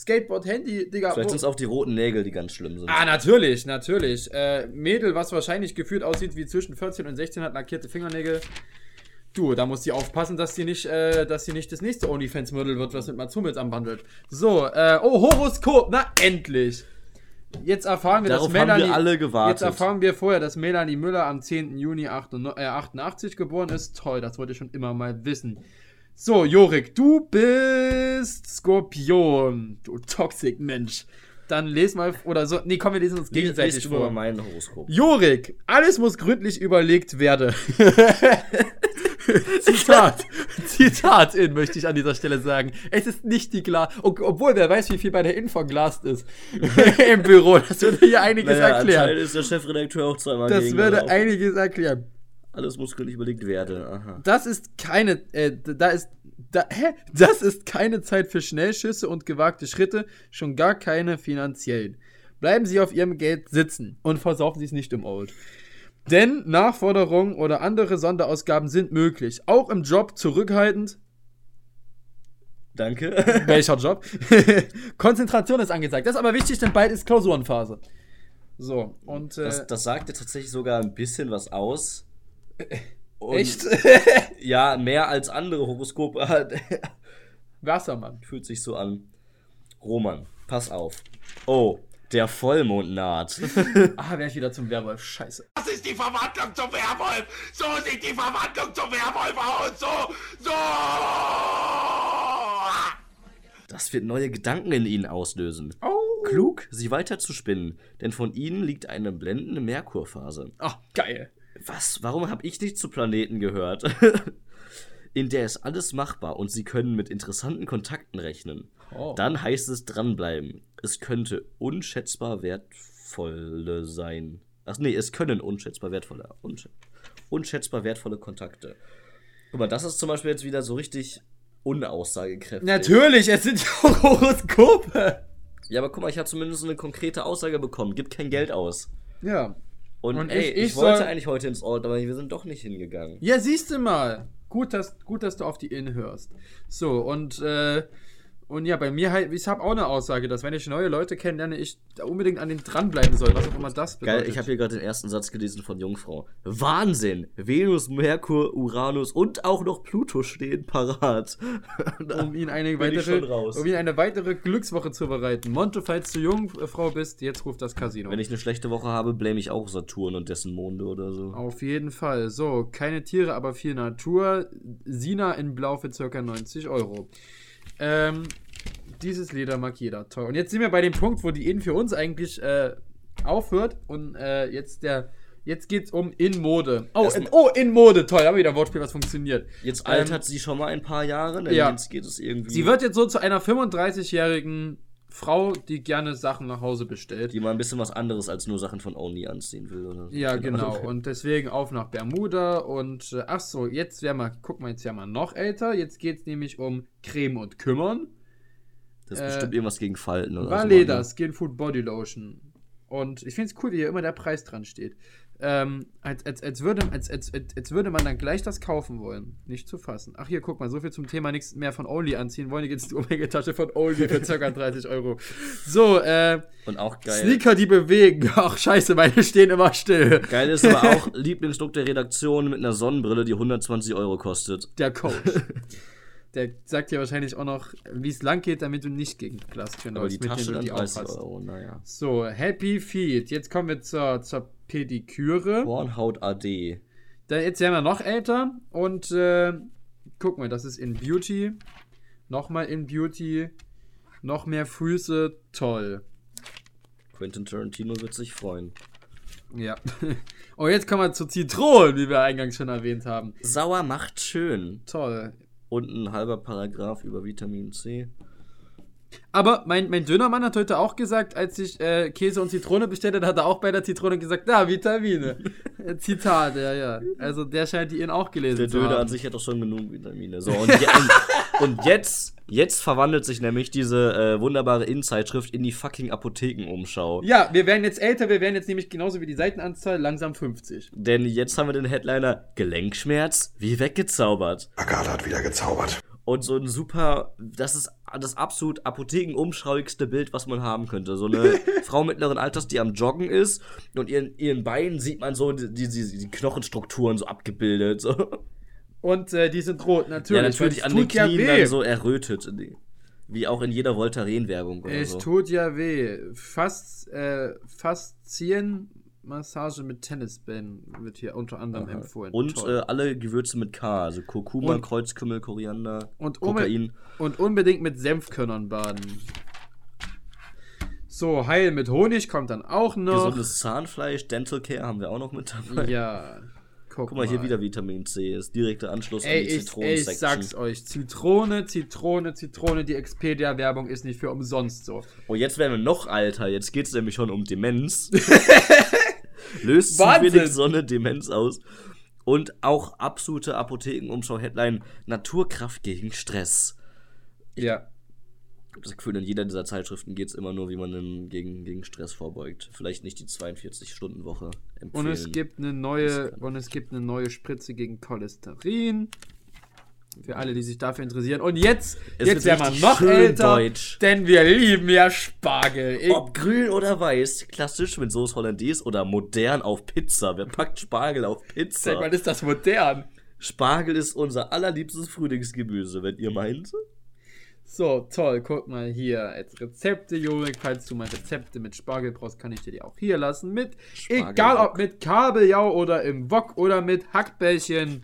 Skateboard, Handy, Digga. Vielleicht sind es auch die roten Nägel, die ganz schlimm sind. Ah, natürlich, natürlich. Äh, Mädel, was wahrscheinlich gefühlt aussieht wie zwischen 14 und 16, hat lackierte Fingernägel. Du, da muss sie aufpassen, dass sie nicht, äh, dass sie nicht das nächste OnlyFans-Model wird, was mit Matsumits anbandelt. So, äh, oh, Horoskop, na endlich! Jetzt erfahren wir, Darauf dass Melanie. haben wir alle gewartet. Jetzt erfahren wir vorher, dass Melanie Müller am 10. Juni 88, äh, 88 geboren ist. Toll, das wollte ich schon immer mal wissen. So, Jorik, du bist Skorpion. Du Toxic Mensch. Dann les mal, oder so. Nee, komm, wir lesen uns gegenseitig mal vor. mein Horoskop. Jorik, alles muss gründlich überlegt werden. Zitat, Zitat in, möchte ich an dieser Stelle sagen. Es ist nicht die Glas, obwohl wer weiß, wie viel bei der Info Glast ist im Büro. Das würde hier einiges Naja, erklären. ist der Chefredakteur auch zweimal Das würde einiges erklären. Alles muss gründlich überlegt werden. Aha. Das ist keine, äh, da ist, da, hä? Das ist keine Zeit für Schnellschüsse und gewagte Schritte, schon gar keine finanziellen. Bleiben Sie auf Ihrem Geld sitzen und versaufen Sie es nicht im Old. Denn Nachforderungen oder andere Sonderausgaben sind möglich. Auch im Job zurückhaltend. Danke. Welcher Job? Konzentration ist angesagt. Das ist aber wichtig, denn bald ist Klausurenphase. So, und äh, Das, das sagt ja tatsächlich sogar ein bisschen was aus. Und echt? Ja, mehr als andere Horoskope hat. Wassermann. Fühlt sich so an. Roman, pass auf. Oh, der Vollmond naht. Ah, wäre ich wieder zum Werwolf. Scheiße. Das ist die Verwandlung zum Werwolf. So sieht die Verwandlung zum Werwolf aus. So, so. Das wird neue Gedanken in ihnen auslösen. Oh. Klug, sie weiter zu spinnen, denn von ihnen liegt eine blendende Merkurphase. Ach, geil. Was? Warum habe ich nicht zu Planeten gehört? In der ist alles machbar und sie können mit interessanten Kontakten rechnen. Oh. Dann heißt es dranbleiben. Es könnte unschätzbar wertvolle sein. Ach nee, es können unschätzbar wertvolle, unsch unschätzbar wertvolle Kontakte. Guck mal, das ist zum Beispiel jetzt wieder so richtig unaussagekräftig. Natürlich, es sind ja Horoskope. Ja, aber guck mal, ich habe zumindest eine konkrete Aussage bekommen. Gib kein Geld aus. Ja. Und, Und ey, ich- ich, ich wollte soll- eigentlich heute ins Ort, aber wir sind doch nicht hingegangen. Ja, siehst du mal. Gut, dass, gut, dass du auf die In hörst. So, und, äh, und ja, bei mir halt, ich habe auch eine Aussage, dass wenn ich neue Leute kennenlerne, ich da unbedingt an denen dranbleiben soll, was auch immer das bedeutet. Geil, ich habe hier gerade den ersten Satz gelesen von Jungfrau. Wahnsinn! Venus, Merkur, Uranus und auch noch Pluto stehen parat. um ihn eine weitere, um ihn eine weitere Glückswoche zu bereiten. Monte, falls du Jungfrau bist, jetzt ruft das Casino. Wenn ich eine schlechte Woche habe, blame ich auch Saturn und dessen Monde oder so. Auf jeden Fall. So, keine Tiere, aber viel Natur. Sina in Blau für ca. 90 Euro. Ähm, dieses Leder mag jeder. Toll. Und jetzt sind wir bei dem Punkt, wo die In für uns eigentlich äh, aufhört. Und äh, jetzt der. Jetzt geht's um in Mode. Oh, in, oh, in Mode. Toll, haben wir wieder ein Wortspiel, was funktioniert. Jetzt Ähm, altert sie schon mal ein paar Jahre, denn ja. jetzt geht es irgendwie. Sie wird jetzt so zu einer 35-jährigen Frau, die gerne Sachen nach Hause bestellt. die mal ein bisschen was anderes als nur Sachen von Only anziehen will. Oder so. Ja, genau. Und deswegen auf nach Bermuda. Und äh, ach so, jetzt wäre mal, guck mal, jetzt wäre mal noch älter. Jetzt geht es nämlich um Creme und Kümmern. Das ist äh, bestimmt irgendwas gegen Falten oder Valeda, so. Skin Food Body Lotion. Und ich finde es cool, wie hier immer der Preis dran steht. Ähm, als, als, als, würde, als, als, als, würde man dann gleich das kaufen wollen. Nicht zu fassen. Ach, hier, guck mal, so viel zum Thema nichts mehr von Only anziehen wollen. Hier geht's die Omega-Tasche von Only für ca. 30 Euro. So, äh, Und auch geil. Sneaker, die bewegen. Ach, scheiße, meine stehen immer still. Geil ist aber auch Lieblingslook der Redaktion mit einer Sonnenbrille, die 120 Euro kostet. Der Coach. Der sagt dir wahrscheinlich auch noch, wie es lang geht, damit du nicht gegen Glas führen Aber die mit denen Tasche dann die 30 aufhast. Euro, naja. So, Happy Feet. Jetzt kommen wir zur, zur Pediküre. Hornhaut AD. Da, jetzt werden wir noch älter und äh, guck mal, das ist in Beauty. Nochmal in Beauty. Noch mehr Füße. Toll. Quentin Tarantino wird sich freuen. Ja. Und jetzt kommen wir zu Zitronen, wie wir eingangs schon erwähnt haben. Sauer macht schön. Toll. Und ein halber Paragraph über Vitamin C. Aber mein, mein Dönermann hat heute auch gesagt, als ich äh, Käse und Zitrone bestellt habe, hat er auch bei der Zitrone gesagt, da, Vitamine. Äh, Zitat, ja, ja. Also der scheint die ihn auch gelesen Der zu Döner haben. an sich hat doch schon genug Vitamine. So, und, je, und, und jetzt, jetzt verwandelt sich nämlich diese äh, wunderbare Innenzeitschrift in die fucking Apothekenumschau. Ja, wir werden jetzt älter, wir werden jetzt nämlich genauso wie die Seitenanzahl langsam 50. Denn jetzt haben wir den Headliner Gelenkschmerz wie weggezaubert. Agatha hat wieder gezaubert. Und so ein super, das ist das absolut apothekenumschauigste Bild, was man haben könnte. So eine Frau mittleren Alters, die am Joggen ist und ihren, ihren Beinen sieht man so die, die, die, Knochenstrukturen so abgebildet. So. Und äh, die sind rot, natürlich. ja, natürlich an den ja Knien weh. dann so errötet. Wie auch in jeder Voltaren-Werbung Es so. tut ja weh. Fast, äh, Faszien Massage mit Tennisbällen wird hier unter anderem empfohlen. Und äh, alle Gewürze mit K, also Kurkuma, Und- Kreuzkümmel, Koriander, und, Kokain. und unbedingt mit Senfkörnern baden. So, Heil mit Honig kommt dann auch noch. Gesundes Zahnfleisch, Dental Care haben wir auch noch mit dabei. Ja. Guck, Guck mal, hier wieder Vitamin C, ist direkter Anschluss Ey, an die ich, ey, ich sag's euch. Zitrone, Zitrone, Zitrone. Die Expedia-Werbung ist nicht für umsonst so. Oh, jetzt werden wir noch alter. Jetzt geht's nämlich schon um Demenz. Löst Wahnsinn. wenig Sonne Demenz aus. Und auch absolute Apothekenumschau-Headline: Naturkraft gegen Stress. Ja. Ich habe das Gefühl, in jeder dieser Zeitschriften geht's immer nur, wie man gegen, gegen Stress vorbeugt. Vielleicht nicht die 42-Stunden-Woche empfehlen. Und es gibt eine neue und es gibt eine neue Spritze gegen Cholesterin. Für alle, die sich dafür interessieren. Und jetzt, Es jetzt werden wir noch älter, deutsch. denn wir lieben ja Spargel. Ich, Ob grün oder weiß, klassisch mit Sauce Hollandaise oder modern auf Pizza. Wer packt Spargel auf sag Pizza? mal, ist das modern? Spargel ist unser allerliebstes Frühlingsgemüse, wenn ihr meint. So, toll, guck mal hier. Als Rezepte, Jorik, falls du mal Rezepte mit Spargel brauchst, kann ich dir die auch hier lassen. Mit, Spargelwok. egal ob mit Kabeljau oder im Wok oder mit Hackbällchen.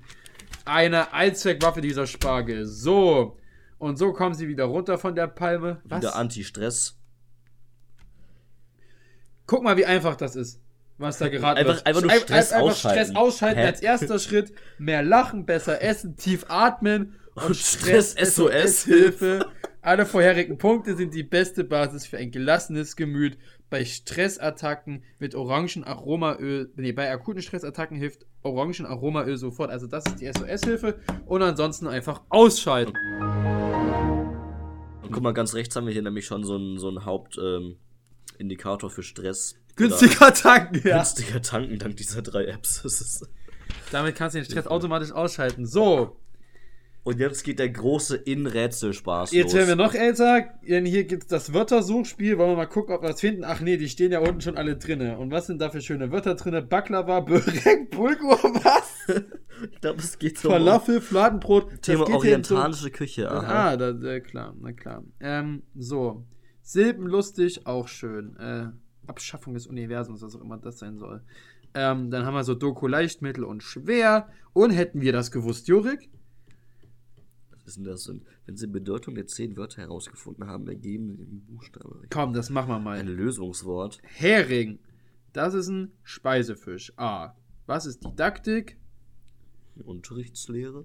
Eine Allzweckwaffe dieser Spargel. So. Und so kommen sie wieder runter von der Palme. Was? Wieder Anti-Stress. Guck mal, wie einfach das ist. Was da gerade Einfach- wird. einfach nur Stress einfach ausschalten. Stress ausschalten Hä? als erster Schritt. Mehr lachen, besser essen, tief atmen und, Und Stress Stress SOS. Alle vorherigen Punkte sind die beste Basis für ein gelassenes Gemüt. Bei Stressattacken mit Orangenaromaöl, nee, bei akuten Stressattacken hilft Orangenaromaöl sofort. Also das ist die SOS-Hilfe. Und ansonsten einfach ausschalten. Und guck mal, ganz rechts haben wir hier nämlich schon so einen so einen Hauptindikator ähm, für Stress. Günstiger tanken, ja. Günstiger tanken dank dieser drei Apps. Damit kannst du den Stress automatisch ausschalten. So, Und jetzt geht der große In-Rätsel-Spaß Jetzt los. werden wir noch älter. Denn Hier gibt es das Wörtersuchspiel. Wollen wir mal gucken, ob wir das finden? Ach nee, die stehen ja unten schon alle drinne. Und was sind da für schöne Wörter drinne? Baklava, Börek, Bulgur, was? ich glaube, es geht so Falafel, Fladenbrot. Thema orientalische Küche. Aha. Ah, da, äh, klar, na klar. Ähm, so. Silbenlustig, auch schön. Äh, Abschaffung des Universums, was auch immer das sein soll. Ähm, dann haben wir so Doku leicht, mittel und schwer. Und hätten wir das gewusst, Jurik? Denn das denn? Wenn Sie Bedeutung der zehn Wörter herausgefunden haben, ergeben Sie den Buchstabe. Komm, das machen wir mal. Ein Lösungswort. Hering. Das ist ein Speisefisch. A. Was ist Didaktik? Unterrichtslehre.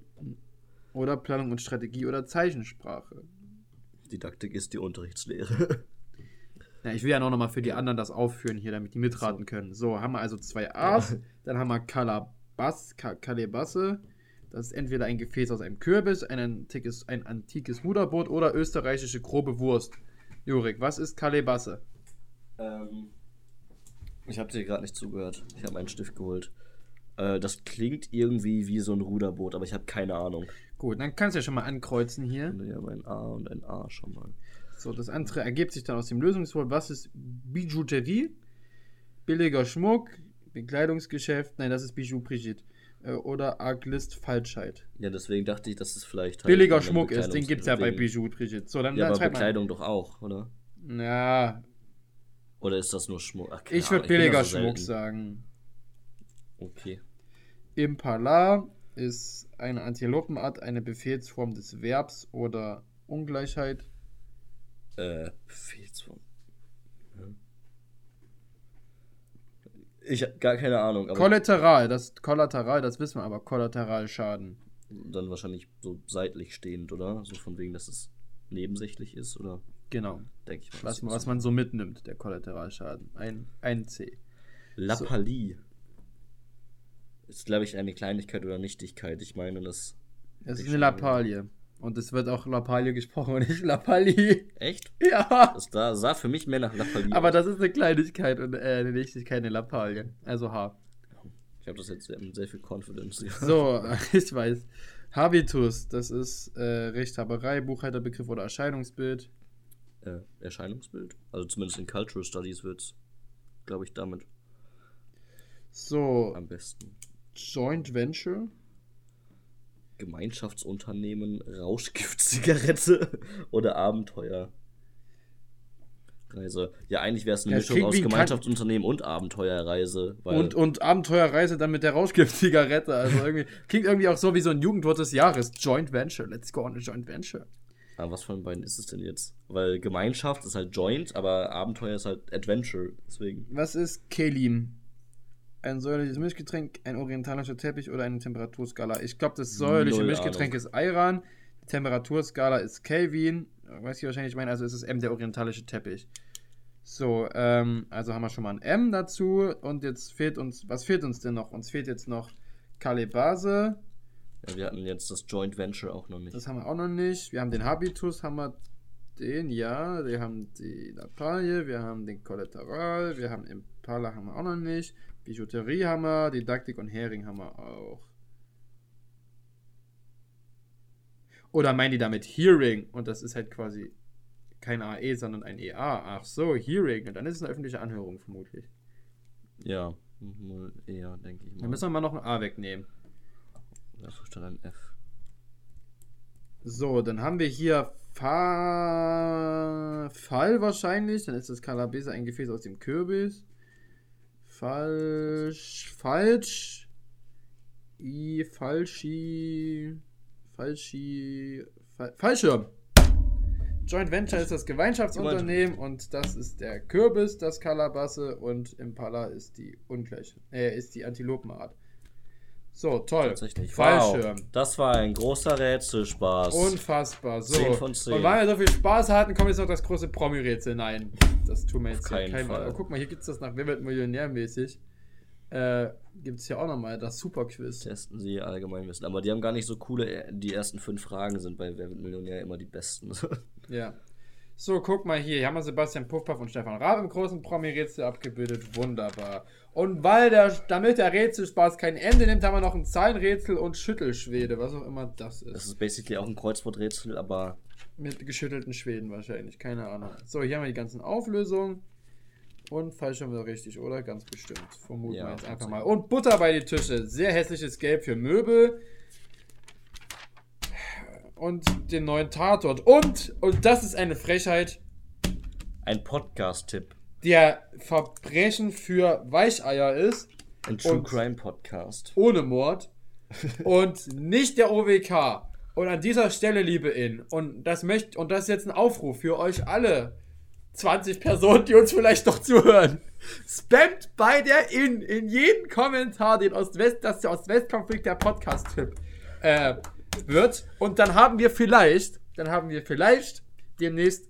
Oder Planung und Strategie oder Zeichensprache? Didaktik ist die Unterrichtslehre. Ja, ich will ja noch mal für die anderen das aufführen hier, damit die mitraten können. So, haben wir also zwei A's. Dann haben wir Kalabas, Ka Kalebasse. Das ist entweder ein Gefäß aus einem Kürbis, ein antikes, ein antikes Ruderboot oder österreichische grobe Wurst. Jurik, was ist Kalebasse? ähm, ich habe dir gerade nicht zugehört. Ich habe einen Stift geholt. Äh, das klingt irgendwie wie so ein Ruderboot, aber ich habe keine Ahnung. Gut, dann kannst du ja schon mal ankreuzen hier. Wir haben ein A und ein A schon mal. So, das andere ergibt sich dann aus dem Lösungswort. Was ist Bijouterie? Billiger Schmuck, Bekleidungsgeschäft, nein, das ist Bijou Brigitte. Äh, Oder Arglist Falschheit. Ja, deswegen dachte ich, dass es vielleicht. halt Billiger Schmuck ist, den gibt es ja bei Bijou Brigitte. So, dann, Ja, dann aber. Bekleidung doch auch, oder? Ja, Oder ist das nur Schmuck? Ach, ich würde billiger so Schmuck sagen. Okay. Impala ist eine Antilopenart, eine Befehlsform des Verbs oder Ungleichheit. Äh, Befehlsform. Ich habe gar keine Ahnung, Kollateral, das Kollateral, das wissen wir aber, Kollateralschaden. dann wahrscheinlich so seitlich stehend, oder? So von wegen, dass es nebensächlich ist, oder? Genau. Denke ich mal. Was, was man so mitnimmt, der Kollateralschaden. Ein, ein C. Lappalie. Ist, glaube ich, eine Kleinigkeit oder Nichtigkeit. Ich meine, das. Es ist eine Lappalie. Und es wird auch Lappalie gesprochen und nicht Lappalie. Echt? Ja. Das da sah für mich mehr nach Lappalie. Aber aus. das ist eine Kleinigkeit und äh, eine Nichtigkeit, eine Lappalie. Also H. Ich habe das jetzt sehr, mit sehr viel Confidence. So, ich weiß. Habitus, das ist äh, Rechthaberei, Buchhalterbegriff oder Erscheinungsbild. äh, Erscheinungsbild. Also zumindest in Cultural Studies wird es, glaube ich, damit So, am besten. Joint Venture. Gemeinschaftsunternehmen, Rauschgift-Zigarette oder Abenteuer. Reise. Ja, eigentlich wäre es eine Ja, Mischung aus Gemeinschaftsunternehmen und Abenteuerreise. Und, und Abenteuerreise dann mit der Rauschgift-Zigarette. Also irgendwie, klingt irgendwie auch so wie so ein Jugendwort des Jahres. Joint Venture. Let's go on a Joint Venture. Ah, was von den beiden ist es denn jetzt? Weil Gemeinschaft ist halt Joint, aber Abenteuer ist halt Adventure. Deswegen. Was ist Kelim? Ein säuerliches Milchgetränk, ein orientalischer Teppich oder eine Temperaturskala? Ich glaube, das säuerliche Null Milchgetränk Ahnung. ist Iran. Die Temperaturskala ist Kelvin. Weiß ich wahrscheinlich, ich meine, also ist es M, der orientalische Teppich. So, ähm, also haben wir schon mal ein M dazu. Und jetzt fehlt uns, was fehlt uns denn noch? Uns fehlt jetzt noch Kalebase. Ja, wir hatten jetzt das Joint Venture auch noch nicht. Das haben wir auch noch nicht. Wir haben den Habitus, haben wir den, ja. Wir haben die Lappalie, wir haben den Kollateral, wir haben Impala, haben wir auch noch nicht. Bijouterie haben wir, Didaktik und Hering haben wir auch. Oder meinen die damit Hearing? Und das ist halt quasi kein AE, sondern ein EA. Ach so, Hearing. Und dann ist es eine öffentliche Anhörung vermutlich. Ja, eher, denke ich Dann mal. müssen wir mal noch ein A wegnehmen. Dafür stand ein F. So, dann haben wir hier Fa Fall wahrscheinlich. Dann ist das Calabese ein Gefäß aus dem Kürbis. Falsch. Falsch. I. Falschi. Falschi. Fal Fallschirm. Joint Venture ist das Gemeinschaftsunternehmen und das ist der Kürbis, das Kalabasse und Impala ist die ungleiche, äh, ist die Antilopenart. So, toll. Tatsächlich. Fallschirm. Wow, das war ein großer Rätselspaß. Unfassbar. So. 10 von 10. Und weil wir so viel Spaß hatten, kommt jetzt noch das große Promi-Rätsel. Nein, das tun wir jetzt Auf keinen. Fall. Aber guck mal, hier gibt es das nach Wer wird Millionär mäßig. Äh, gibt es hier auch nochmal das Superquiz. Testen sie Allgemeinwissen. Aber die haben gar nicht so coole, die ersten fünf Fragen sind bei Wer wird Millionär immer die besten. Ja. So, guck mal hier. Hier haben wir Sebastian Puffpaff und Stefan Raab im großen Promi-Rätsel abgebildet. Wunderbar. Und weil der, damit der Rätselspaß kein Ende nimmt, haben wir noch ein Zahlenrätsel und Schüttelschwede, was auch immer das ist. Das ist basically auch ein Kreuzworträtsel, aber Mit geschüttelten Schweden wahrscheinlich, keine Ahnung. So, hier haben wir die ganzen Auflösungen. Und Fallschirm wieder richtig, oder? Ganz bestimmt. Vermuten Ja, wir jetzt einfach mal. Und Butter bei die Tische. Sehr hässliches Gelb für Möbel. Und den neuen Tatort. Und, und das ist eine Frechheit, ein Podcast-Tipp. der Verbrechen für Weicheier ist. Ein True Crime Podcast. ohne Mord und nicht der OWK. Und an dieser Stelle, liebe In, und das möchte und das ist jetzt ein Aufruf für euch alle 20 Personen, die uns vielleicht noch zuhören. Spamt bei der In in jeden Kommentar den Ost-West, dass der Ost-West-Konflikt der Podcast-Tipp äh, wird. Und dann haben wir vielleicht, dann haben wir vielleicht demnächst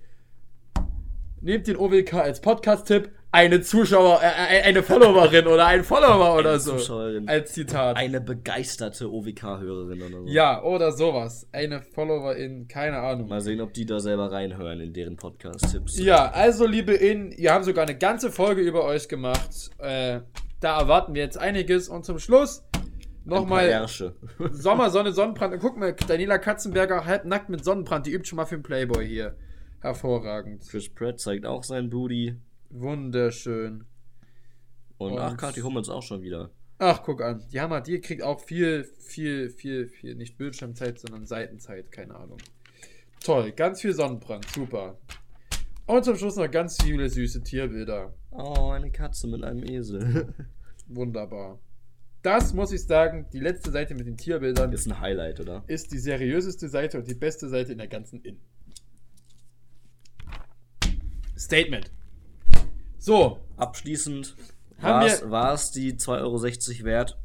nehmt den OWK als Podcast-Tipp eine Zuschauer, äh, eine Followerin oder ein Follower oder Eine so. Zuschauerin. Als Zitat. Eine begeisterte OWK-Hörerin oder so. ja, oder sowas. Eine Followerin, keine Ahnung. Mal sehen, ob die da selber reinhören in deren Podcast-Tipps. Ja, also liebe In, wir haben sogar eine ganze Folge über euch gemacht. Äh, da erwarten wir jetzt einiges. Und zum Schluss nochmal Ärsche. Sommer, Sonne, Sonnenbrand. Und guck mal, Daniela Katzenberger halbnackt mit Sonnenbrand. Die übt schon mal für den Playboy hier. Hervorragend. Chris Pratt zeigt auch sein Booty. Wunderschön. Und, Und- ach, Kathi Hummels auch schon wieder. Ach, guck an. Die Hammer, die kriegt auch viel, viel, viel, viel, nicht Bildschirmzeit, sondern Seitenzeit, keine Ahnung. Toll, ganz viel Sonnenbrand, super. Und zum Schluss noch ganz viele süße Tierbilder. Oh, eine Katze mit einem Esel. Wunderbar. Das muss ich sagen, die letzte Seite mit den Tierbildern Ist ein Highlight, oder? ist die seriöseste Seite und die beste Seite in der ganzen In. Statement. So, Abschließend war es die 2,60 Euro wert.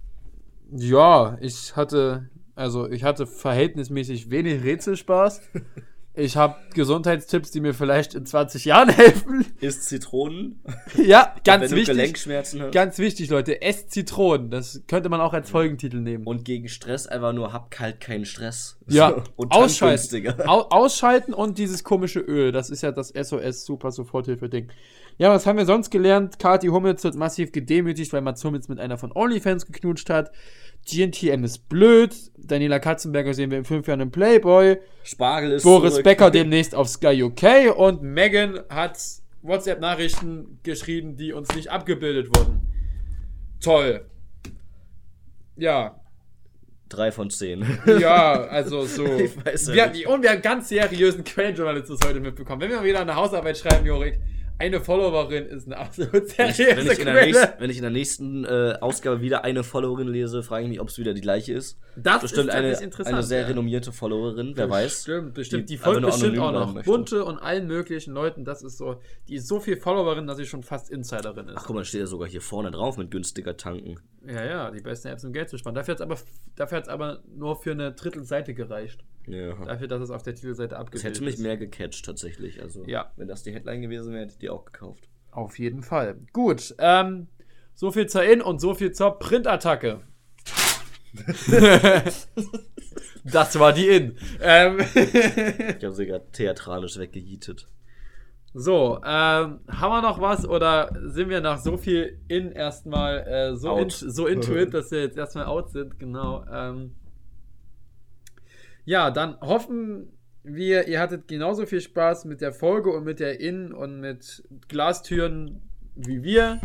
Ja, ich hatte, also ich hatte verhältnismäßig wenig Rätselspaß. Ich habe Gesundheitstipps, die mir vielleicht in 20 Jahren helfen. Ist Zitronen. Ja, ganz wenn du wichtig. Gelenkschmerzen hast. Ganz wichtig, Leute. Esst Zitronen. Das könnte man auch als Folgentitel nehmen. Und gegen Stress einfach nur hab kalt keinen Stress. ja, und ausschalten. Au ausschalten und dieses komische Öl. Das ist ja das SOS Super Soforthilfe-Ding. Ja, was haben wir sonst gelernt? Kati Hummels wird massiv gedemütigt, weil Mats Hummels mit einer von OnlyFans geknutscht hat. GNTM ist blöd. Daniela Katzenberger sehen wir in fünf Jahren im Playboy. Spargel ist Boris zurück. Becker demnächst auf Sky UK und Megan hat WhatsApp-Nachrichten geschrieben, die uns nicht abgebildet wurden. Toll. Ja, Drei von zehn. ja, also so. Ich weiß ja wir, nicht. Und wir haben ganz seriösen Quellenjournalismus heute mitbekommen. Wenn wir mal wieder eine Hausarbeit schreiben, Jorik, eine Followerin ist eine absolut seriöse wenn, ich in der Quelle. nächsten, wenn ich in der nächsten äh, Ausgabe wieder eine Followerin lese, frage ich mich, ob es wieder die gleiche ist. Das bestimmt ist eine, eine sehr ja. renommierte Followerin, wer weiß. Stimmt, bestimmt. Die, einfach folgt bestimmt auch noch. Bunte und allen möglichen Leuten. Das ist so, die ist so viel Followerin, dass sie schon fast Insiderin ist. Ach guck mal, steht ja sogar hier vorne drauf mit günstiger tanken. Ja, ja, die besten Apps, um Geld zu sparen. Dafür hat es aber, dafür hat's aber nur für eine Drittelseite gereicht. Ja. Dafür, dass es auf der Titelseite Das abgebildet hätte mich ist. mehr gecatcht tatsächlich. Also, Ja. wenn das die Headline gewesen wäre, hätte ich die auch gekauft. Auf jeden Fall. Gut, ähm, so viel zur In- und so viel zur Printattacke. das war die In. Ähm, Ich habe sie gerade theatralisch weggejietet. So, ähm, haben wir noch was oder sind wir nach so viel In erstmal äh, so, in, so into it, dass wir jetzt erstmal out sind? Genau. Ähm, ja, dann hoffen wir, ihr hattet genauso viel Spaß mit der Folge und mit der In- und mit Glastüren wie wir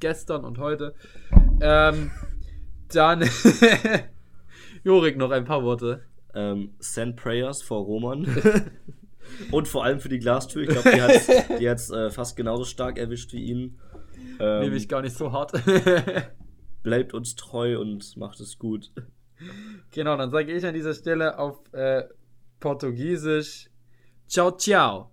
gestern und heute. Ähm, dann Jorik noch ein paar Worte. Ähm, send Prayers for Roman. Und vor allem für die Glastür. Ich glaube, die hat die hat's, äh, fast genauso stark erwischt wie ihn. Ähm, Nehme ich gar nicht so hart. bleibt uns treu und macht es gut. genau, dann sage ich an dieser Stelle auf äh, Portugiesisch Ciao, ciao.